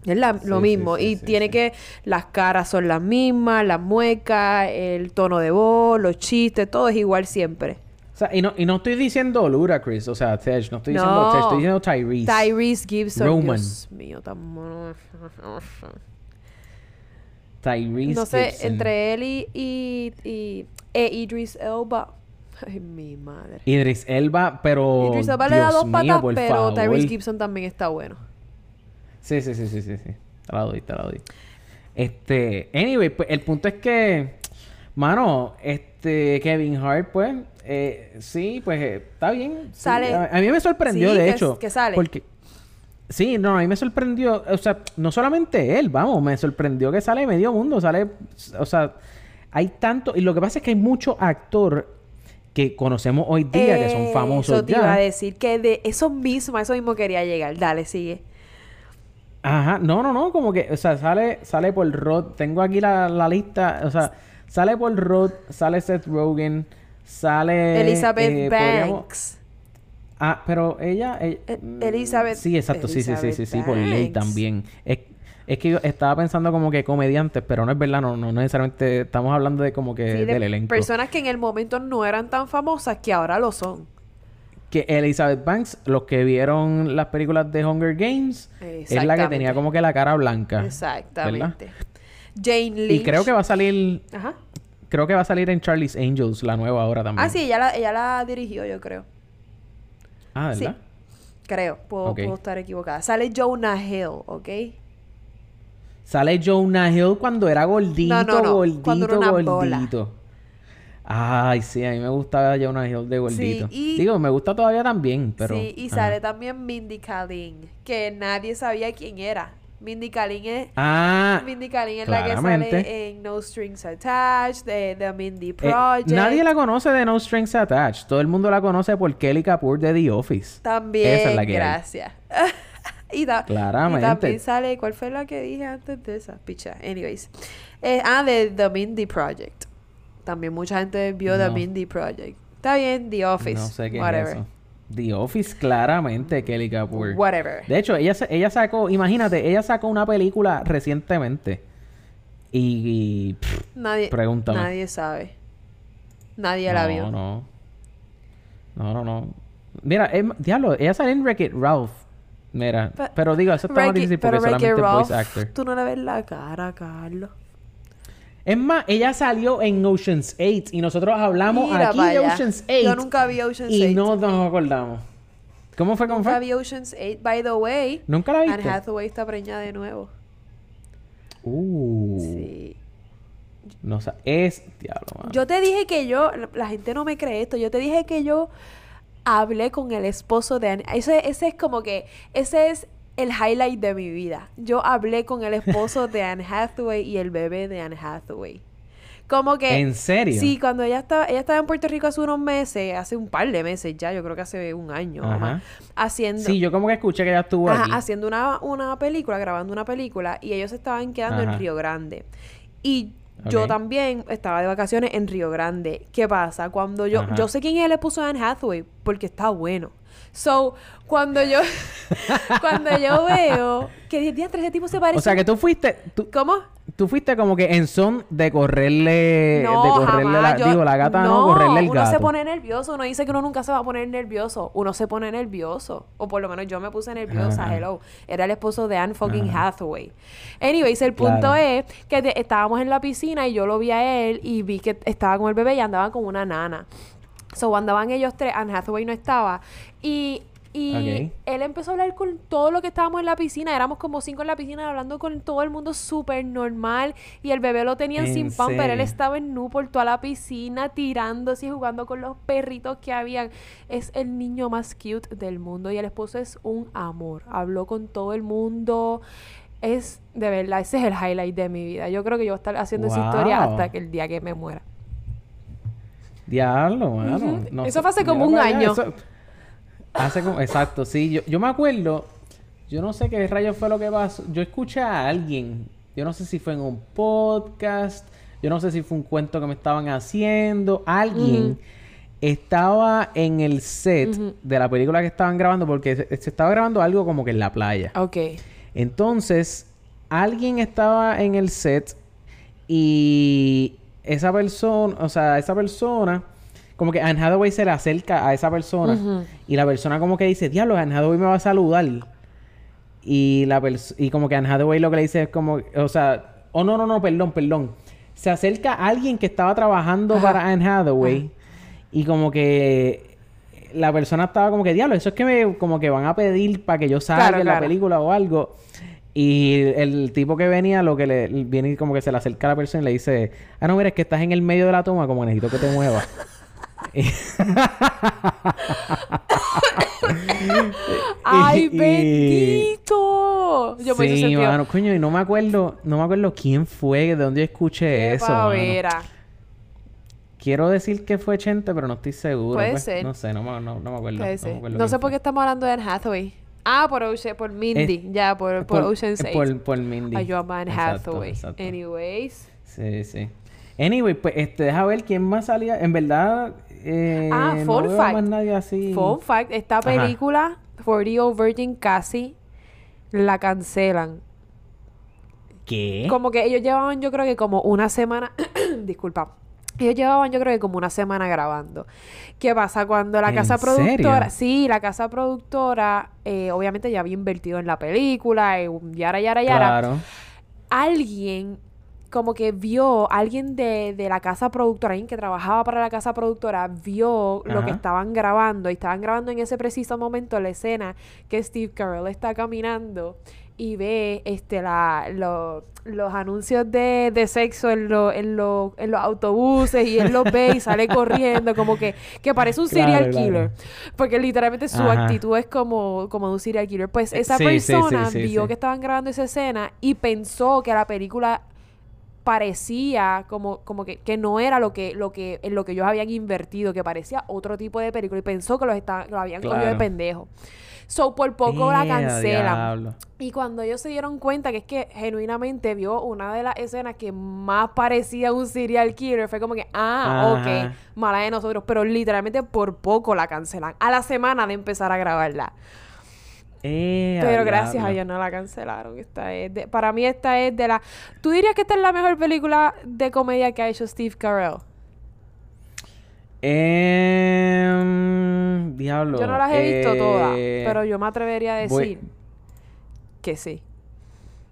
Es la- lo mismo.
sí, sí,
y tiene que... Las caras son las mismas, las muecas, el tono de voz, los chistes, todo es igual siempre.
O sea, y no, y no estoy diciendo Ludacris, o sea, Tej, no estoy diciendo
No.
Tej, estoy diciendo Tyrese.
Tyrese Gibson.
Roman.
Dios mío, tan.
Tyrese
No sé,
Gibson.
entre él y, y, y e Idris Elba. Ay, mi madre.
Idris Elba, pero...
Idris Elba le da
Dios
dos patas, pero
favor.
Tyrese Gibson también está bueno.
Sí, sí, sí, sí, sí, sí. Te la doy, te la doy. Este, anyway, pues el punto es que, mano, este, Kevin Hart, pues, eh, sí, pues, eh, está bien. sí.
Sale.
A, a mí me sorprendió,
Sí,
de
que-
hecho.
que sale.
Porque, sí, no, a mí me sorprendió, o sea, no solamente él, vamos, me sorprendió que sale medio mundo, sale, o sea, hay tanto, y lo que pasa es que hay mucho actor que conocemos hoy día que son famosos
Eso te
ya.
iba a decir que de eso mismo, a eso mismo quería llegar. Dale, sigue.
Ajá, no, no, no, como que, o sea, sale, sale por Rod, tengo aquí la, la lista, o sea, sale por Rod, sale Seth Rogen, sale...
Elizabeth
eh,
Banks.
Ah, pero ella... ella-
E-
mm,
Elizabeth-
Sí, exacto, sí, sí, sí, sí, sí, por ley también. Es, es que yo estaba pensando como que comediantes, pero no es verdad, no, no necesariamente estamos hablando de como que
Sí, de
del elenco.
personas que en el momento no eran tan famosas que ahora lo son.
Que Elizabeth Banks, los que vieron las películas de Hunger Games, es la que tenía como que la cara blanca.
Exactamente. Jane Lynch.
Y creo que va a salir
Ajá.
Creo que va a salir en Charlie's Angels, la nueva ahora también.
Ah, sí, ella la, ella la dirigió, yo creo.
Ah, ¿verdad?
Creo. Puedo, estar equivocada. Sale Jonah Hill, ¿ok?
Sale Jonah Hill cuando era gordito,
No, no, no.
gordito,
Cuando era una bola.
Ay, sí, a mí me gustaba Jonah Hill de gordito.
y-
Digo, me gusta todavía también, pero...
sí, y
ajá.
sale también Mindy Kaling, que nadie sabía quién era. Mindy Kaling es...
Ah,
Mindy Kaling es la que sale en No Strings Attached, de The Mindy
eh,
Project.
nadie la conoce de No Strings Attached. Todo el mundo la conoce por Kelly Kapoor de The Office.
También,
Esa es la que
gracias. y,
Claramente.
y también sale, ¿cuál fue la que dije antes de esa? Picha, anyways. Eh, ah, de The Mindy Project. También mucha gente vio The
No.
Mindy Project. Está bien, The Office.
No sé qué
whatever.
es eso. The Office, claramente, Kelly Kapoor.
Whatever.
De hecho, ella, ella sacó, imagínate, ella sacó una película recientemente. Y, y, pff,
Nadie,
Pregúntame.
nadie sabe. Nadie la vio.
no. No, no, no. Mira, em- diablo, ella sale en Wreck-It Ralph. Mira,
Pe-
pero digo, eso está difícil porque solamente es voice
Ralph,
actor.
Tú no le ves la cara, Carlos.
Es más, ella salió en Ocean's 8 y nosotros hablamos
Mira
aquí de. Ocean's 8
Yo nunca vi Ocean's
y
8.
no nos acordamos. ¿Cómo fue? ¿Cómo
Nunca
fue?
vi Ocean's 8. By the way,
¿Nunca la
Anne
viste?
Hathaway está preñada de nuevo.
Uh,
Sí.
no sé, es diablo, mano.
Yo te dije que yo, la- la gente no me cree esto, yo te dije que yo hablé con el esposo de Anne. Ese, ese es como que, ese es el highlight de mi vida. Yo hablé con el esposo de Anne Hathaway y el bebé de Anne Hathaway. Como que...
¿En serio?
Sí, cuando ella estaba, ella estaba en Puerto Rico hace unos meses, hace un par de meses ya, yo creo que hace un año
Ajá.
más, haciendo...
Sí, yo como que escuché que ella estuvo
Ajá,
aquí.
haciendo una, una película, grabando una película, y ellos estaban quedando
Ajá.
en Río Grande. Y yo también estaba de vacaciones en Río Grande. ¿Qué pasa? Cuando yo, yo sé quién es el esposo de Anne Hathaway, porque está bueno. So, cuando yo, cuando yo veo que dije, "Diantre, ese tipo se parece.
O sea, que tú fuiste, tú,
¿Cómo?
tú fuiste como que en son de correrle,
No,
de correrle
jamás.
la,
Yo-
digo, la gata no, correrle el
uno
gato.
se pone nervioso. Uno dice que uno nunca se va a poner nervioso. Uno se pone nervioso. O por lo menos yo me puse nerviosa.
Ajá.
Hello. Era el esposo de Anne fucking Hathaway. Anyways, el punto
Claro.
es que te- estábamos en la piscina y yo lo vi a él y vi que estaba con el bebé y andaba con una nana. So andaban ellos tres. Anne Hathaway no estaba. Y Y él empezó a hablar con todo lo que estábamos en la piscina. Éramos como cinco en la piscina hablando con todo el mundo súper normal. Y el bebé lo tenían
¿En
sin pan, pero él estaba en nu por toda la piscina, tirándose y jugando con los perritos que habían. Es el niño más cute del mundo. Y el esposo es un amor. Habló con todo el mundo. Es, de verdad, ese es el highlight de mi vida. Yo creo que yo voy a estar haciendo esa historia hasta que el día que me muera.
Diablo, mano. No
Eso fue hace como un
allá,
año.
eso- Hace como... Exacto, sí. Yo, yo me acuerdo... Yo no sé qué rayos fue lo que pasó. Yo escuché a alguien. Yo no sé si fue en un podcast. Yo no sé si fue un cuento que me estaban haciendo. Alguien estaba en el set de la película que estaban grabando porque se, se estaba grabando algo como que en la playa.
Ok.
Entonces, alguien estaba en el set y esa persona, o sea, esa persona, como que Anne Hathaway se le acerca a esa persona y la persona como que dice, diablo, Anne Hathaway me va a saludar. Y la y como que Anne Hathaway lo que le dice es como, o sea, oh no, no, no, perdón, perdón. Se acerca a alguien que estaba trabajando
Ajá.
para Anne Hathaway y como que la persona estaba como que, diablo, eso es que me como que van a pedir para que yo salga
Claro,
en la película o algo. Y el tipo que venía, lo que le viene y como que se le acerca a la persona y le dice, ah, no, mira, es que estás en el medio de la toma, como necesito que te muevas. Y-
¡Ay,
Y-
bendito! Yo me
sí, mano, coño, y no me acuerdo, no me acuerdo quién fue, de dónde escuché
Qué
eso.
pavera.
Quiero decir que fue Chente, pero no estoy seguro.
Puede
pues,
ser.
No sé, no, me- no, no me acuerdo.
Puede
no
ser.
me acuerdo
No sé por
fue.
qué estamos hablando de Anne Hathaway. Ah, por, Ocean, por Mindy. ya, por, por, Ocean's
eh,
8.
por, por Mindy.
Ay, yo a
Exacto,
Hathaway.
exacto.
Anyways.
Sí, sí. Anyway, pues este, deja ver quién más salía. En verdad, eh,
Ah,
no
fun
veo
fact.
más nadie así.
Fun fact, esta
Ajá.
película, 40 Old Virgin casi la cancelan.
¿Qué?
Como que ellos llevaban, yo creo que como una semana. disculpa. Ellos llevaban, yo creo que como una semana grabando. ¿Qué pasa? Cuando la
¿En
casa
serio?
productora. Sí, la casa productora, eh, obviamente ya había invertido en la película, y un yara, yara, yara.
Claro.
Alguien como que vio, alguien de, de la casa productora, alguien que trabajaba para la casa productora, vio lo que estaban grabando. Y estaban grabando en ese preciso momento la escena que Steve Carell está caminando y ve este la, lo- los anuncios de, de sexo en, lo- en, lo- en los autobuses y él los ve y sale corriendo como que, que parece un
Claro,
serial
claro.
killer. Porque literalmente su
Ajá.
actitud es como, como de un serial killer. Pues esa
Sí, sí, sí,
persona
sí,
vio que estaban grabando esa escena y pensó que la película parecía como, como que, que no era lo que, lo que, en lo que ellos habían invertido, que parecía otro tipo de película y pensó que los estaban, que lo habían cogido de
Claro.
pendejo. So por poco la cancelan. Y cuando ellos se dieron cuenta que es que genuinamente vio una de las escenas que más parecía un serial killer, fue como que, ah,
Ajá.
ok, mala de nosotros, pero literalmente por poco la cancelan. A la semana de empezar a grabarla. Pero gracias a Dios no la cancelaron. Esta es de- para mí esta es de la... ¿Tú dirías que esta es la mejor película de comedia que ha hecho Steve Carell?
Em, diablo.
Yo no las he visto todas,
eh,
pero yo me atrevería a
voy-
decir que sí.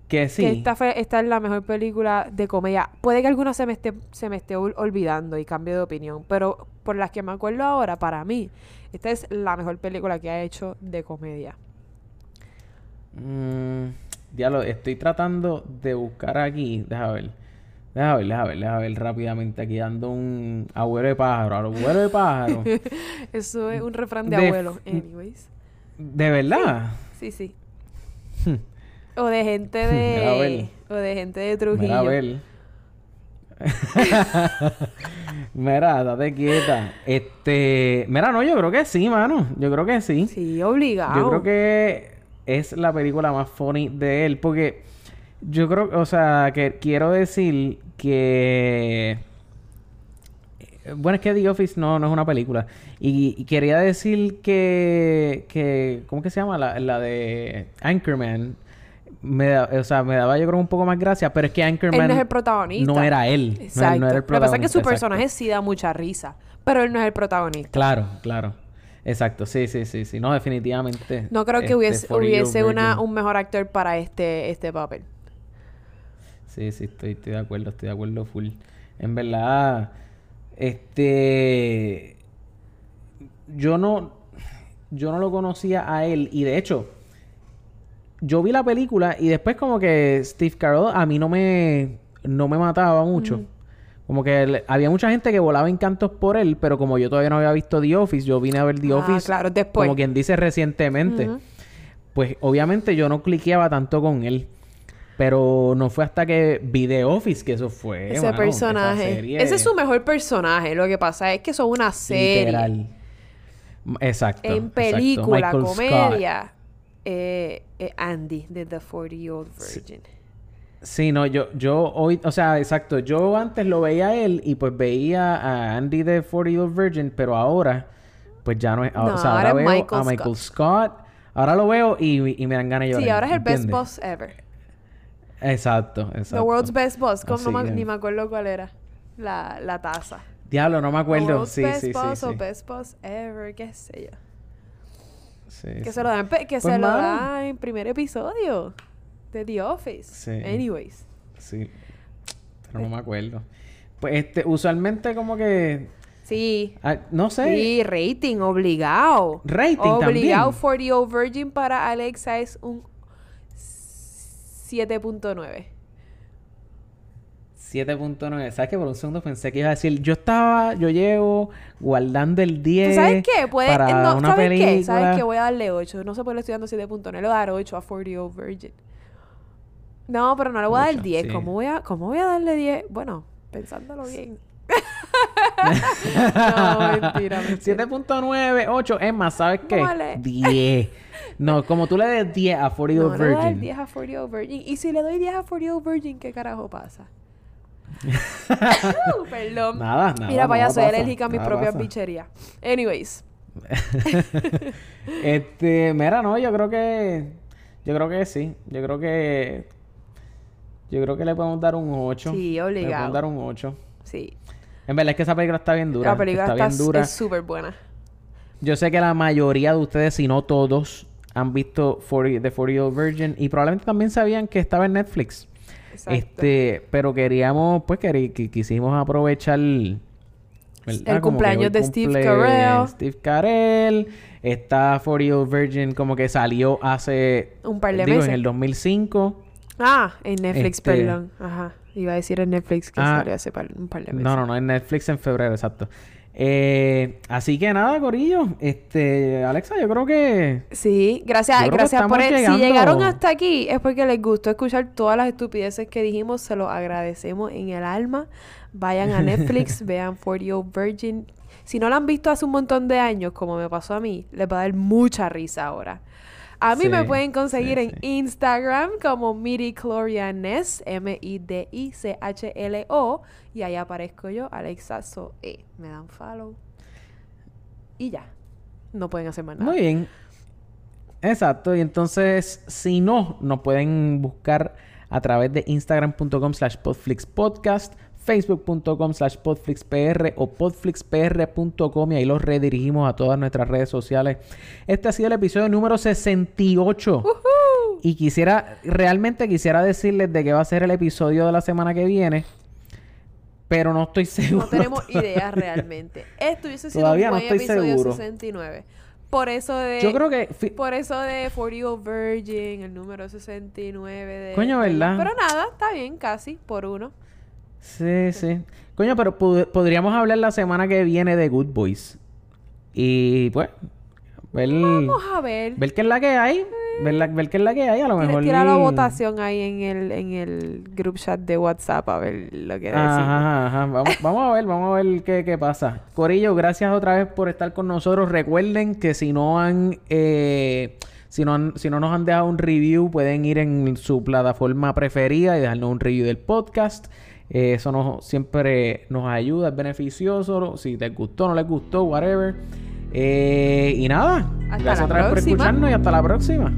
Que sí.
Que esta, fue, esta es la mejor película de comedia. Puede que alguna se me esté, se me esté ol- olvidando y cambie de opinión, pero por las que me acuerdo ahora, para mí, esta es la mejor película que ha hecho de comedia.
Mm, diablo, estoy tratando de buscar aquí. Deja ver. Deja ver, deja ver, deja ver rápidamente aquí dando un abuelo de pájaro. Abuelo de pájaro.
Eso es un refrán de
De-
abuelo, anyways.
¿De verdad?
Sí, sí. O de gente de... O de gente de Trujillo.
ver. Mira, date quieta. Este. Mira, no, yo creo que sí, mano. Yo creo que sí.
Sí, obligado.
Yo creo que es la película más funny de él. Porque yo creo, o sea, que quiero decir que. Bueno, es que The Office no, no es una película. Y, y quería decir que, que. ¿Cómo que se llama? La, la de Anchorman. Me da- o sea, me daba yo creo un poco más gracia, pero es que Anchorman
Él no es el protagonista.
no era él. No,
Exacto.
él no era el
Lo que pasa es que su
protagonista, exacto.
personaje sí da mucha risa, pero él no es el protagonista.
Claro, claro. Exacto, sí, sí, sí, sí. No, definitivamente.
No creo que
este,
hubiese,
40 Year
hubiese una, un mejor actor para este, este papel.
Sí, sí, estoy, estoy de acuerdo, estoy de acuerdo full. En verdad, este... Yo no... yo no lo conocía a él. Y de hecho, yo vi la película y después como que Steve Carell a mí no me, no me mataba mucho. Como que le- había mucha gente que volaba encantos por él, pero como yo todavía no había visto The Office, yo vine a ver The
Ah,
Office
claro, después.
como quien dice recientemente. Pues obviamente yo no cliqueaba tanto con él. Pero no fue hasta que vi The Office que eso fue.
Ese
mano,
personaje.
serie
Ese es su mejor personaje. Lo que pasa es que son una serie.
Literal. Exacto.
En película, comedia. Eh, eh, Andy de The 40 Year Old Virgin.
Sí, no, yo, yo hoy, o sea, exacto, yo antes lo veía a él y pues veía a Andy de 40 Year Old Virgin, pero ahora, pues ya no es,
No,
o sea,
ahora
ahora, veo
Michael
a Michael Scott. ahora lo veo y, y me dan ganas de llorar.
Sí, ahora es el best boss ever.
Exacto, exacto.
The world's best boss. Como no
que-
ni me acuerdo cuál era. La, la taza.
Diablo, no me
The
acuerdo.
world's
Sí,
best
sí, sí,
boss o best boss ever, qué sé yo.
Sí,
Que se lo dan, pe- que
Pues,
se lo
mano.
dan en primer episodio de The Office.
Sí.
Anyways.
Sí. Pero no me acuerdo. Pues este, usualmente como que,
Sí.
ah, no sé.
Sí, rating, obligado.
Rating
Obligado
también.
40 Year Old Virgin para Alexa es un 7.9.
7.9. ¿Sabes qué? Por un segundo pensé que iba a decir, yo estaba, yo llevo guardando el 10
¿Tú sabes qué? Puede,
para
no,
una
¿Sabes
película.
qué? ¿Sabes qué? Voy a darle 8. No sé por qué le estoy dando 7.9. Le voy a dar 8 a 40 Year Old Virgin. No, pero no le voy a dar
Mucho,
10.
sí.
¿Cómo, voy a, ¿Cómo voy a darle 10? Bueno, pensándolo bien. no, mentira, mentira.
7.9, 8. Es más, ¿sabes qué?
Vale.
10. No, como tú le des 10 a 40 Year
No,
Old
le voy a dar
Virgin.
10 a 40 Year Old Virgin. Y si le doy 10 a 40 Year Old Virgin, ¿qué carajo pasa? Uh, Perdón.
Nada, nada.
Mira, vaya, soy alérgica a mis propias bicherías. Anyways.
Este, mira, no, yo creo que. Yo creo que sí. Yo creo que. Yo creo que le podemos dar un 8.
Sí,
Le
obligado.
podemos dar un 8.
Sí.
En verdad es que esa película está bien dura.
La película
está
está
bien dura.
es súper buena.
Yo sé que la mayoría de ustedes, si no todos, han visto 40 The 40 Year Old Virgin y probablemente también sabían que estaba en Netflix.
Exacto.
Este, pero queríamos, pues, queri- qui- quisimos aprovechar.
El
que
cumpleaños de Steve
cumple
Carell.
Steve Carell. Está 40 Year Old Virgin como que salió hace...
Un par de
digo,
meses.
en el 2005.
Ah, en Netflix,
Este-
perdón. Ajá. Iba a decir en Netflix que
Ah.
salió hace par- un par de meses.
No, no, no, en Netflix en febrero, exacto. Eh, así que nada, Corillo. Este, Alexa, yo creo que...
Sí, gracias, gracias por el-
llegando-
Si llegaron hasta aquí es porque les gustó escuchar todas las estupideces que dijimos. Se los agradecemos en el alma. Vayan a Netflix, vean 40 Year Old Virgin. Si no la han visto hace un montón de años, como me pasó a mí, les va a dar mucha risa ahora. A mí
Sí,
me pueden conseguir
sí,
en
sí.
Instagram como Midichlorianes, M-I-D-I-C-H-L-O. Y ahí aparezco yo, Alexa Zoe. Me dan follow. Y ya. No pueden hacer más nada.
Muy bien. Exacto. Y entonces, si no, nos pueden buscar a través de instagram.com slash podflixpodcast, facebook.com slash podflixpr o podflixpr.com y ahí los redirigimos a todas nuestras redes sociales. Este ha sido el episodio número 68. Y quisiera, realmente quisiera decirles de qué va a ser el episodio de la semana que viene. Pero no estoy seguro.
No tenemos idea realmente. Esto hubiese sido
Todavía
un
no
buen
estoy
episodio
seguro.
69. Por eso de...
Yo creo que...
Por eso de 40 Year Old Virgin, el número 69 de...
Coño, ¿verdad?
Pero nada, está bien, casi, por uno.
Sí, sí. Coño, pero pod- podríamos hablar la semana que viene de Good Boys. Y pues, ver,
Vamos a ver.
ver qué es la que hay. Ver, la- ver qué es la que hay. A lo mejor.
Tira la votación ahí en el, en el group chat de WhatsApp a ver lo que decimos.
Ajá, ajá. Vamos, vamos a ver, vamos a ver qué, qué pasa. Corillo, gracias otra vez por estar con nosotros. Recuerden que si no han, eh, si no han- si no nos han dejado un review, pueden ir en su plataforma preferida y dejarnos un review del podcast. Eh, eso nos, siempre nos ayuda, es beneficioso. Si les gustó, no les gustó, whatever. Eh, y nada,
Hasta
gracias otra vez por escucharnos y hasta la próxima.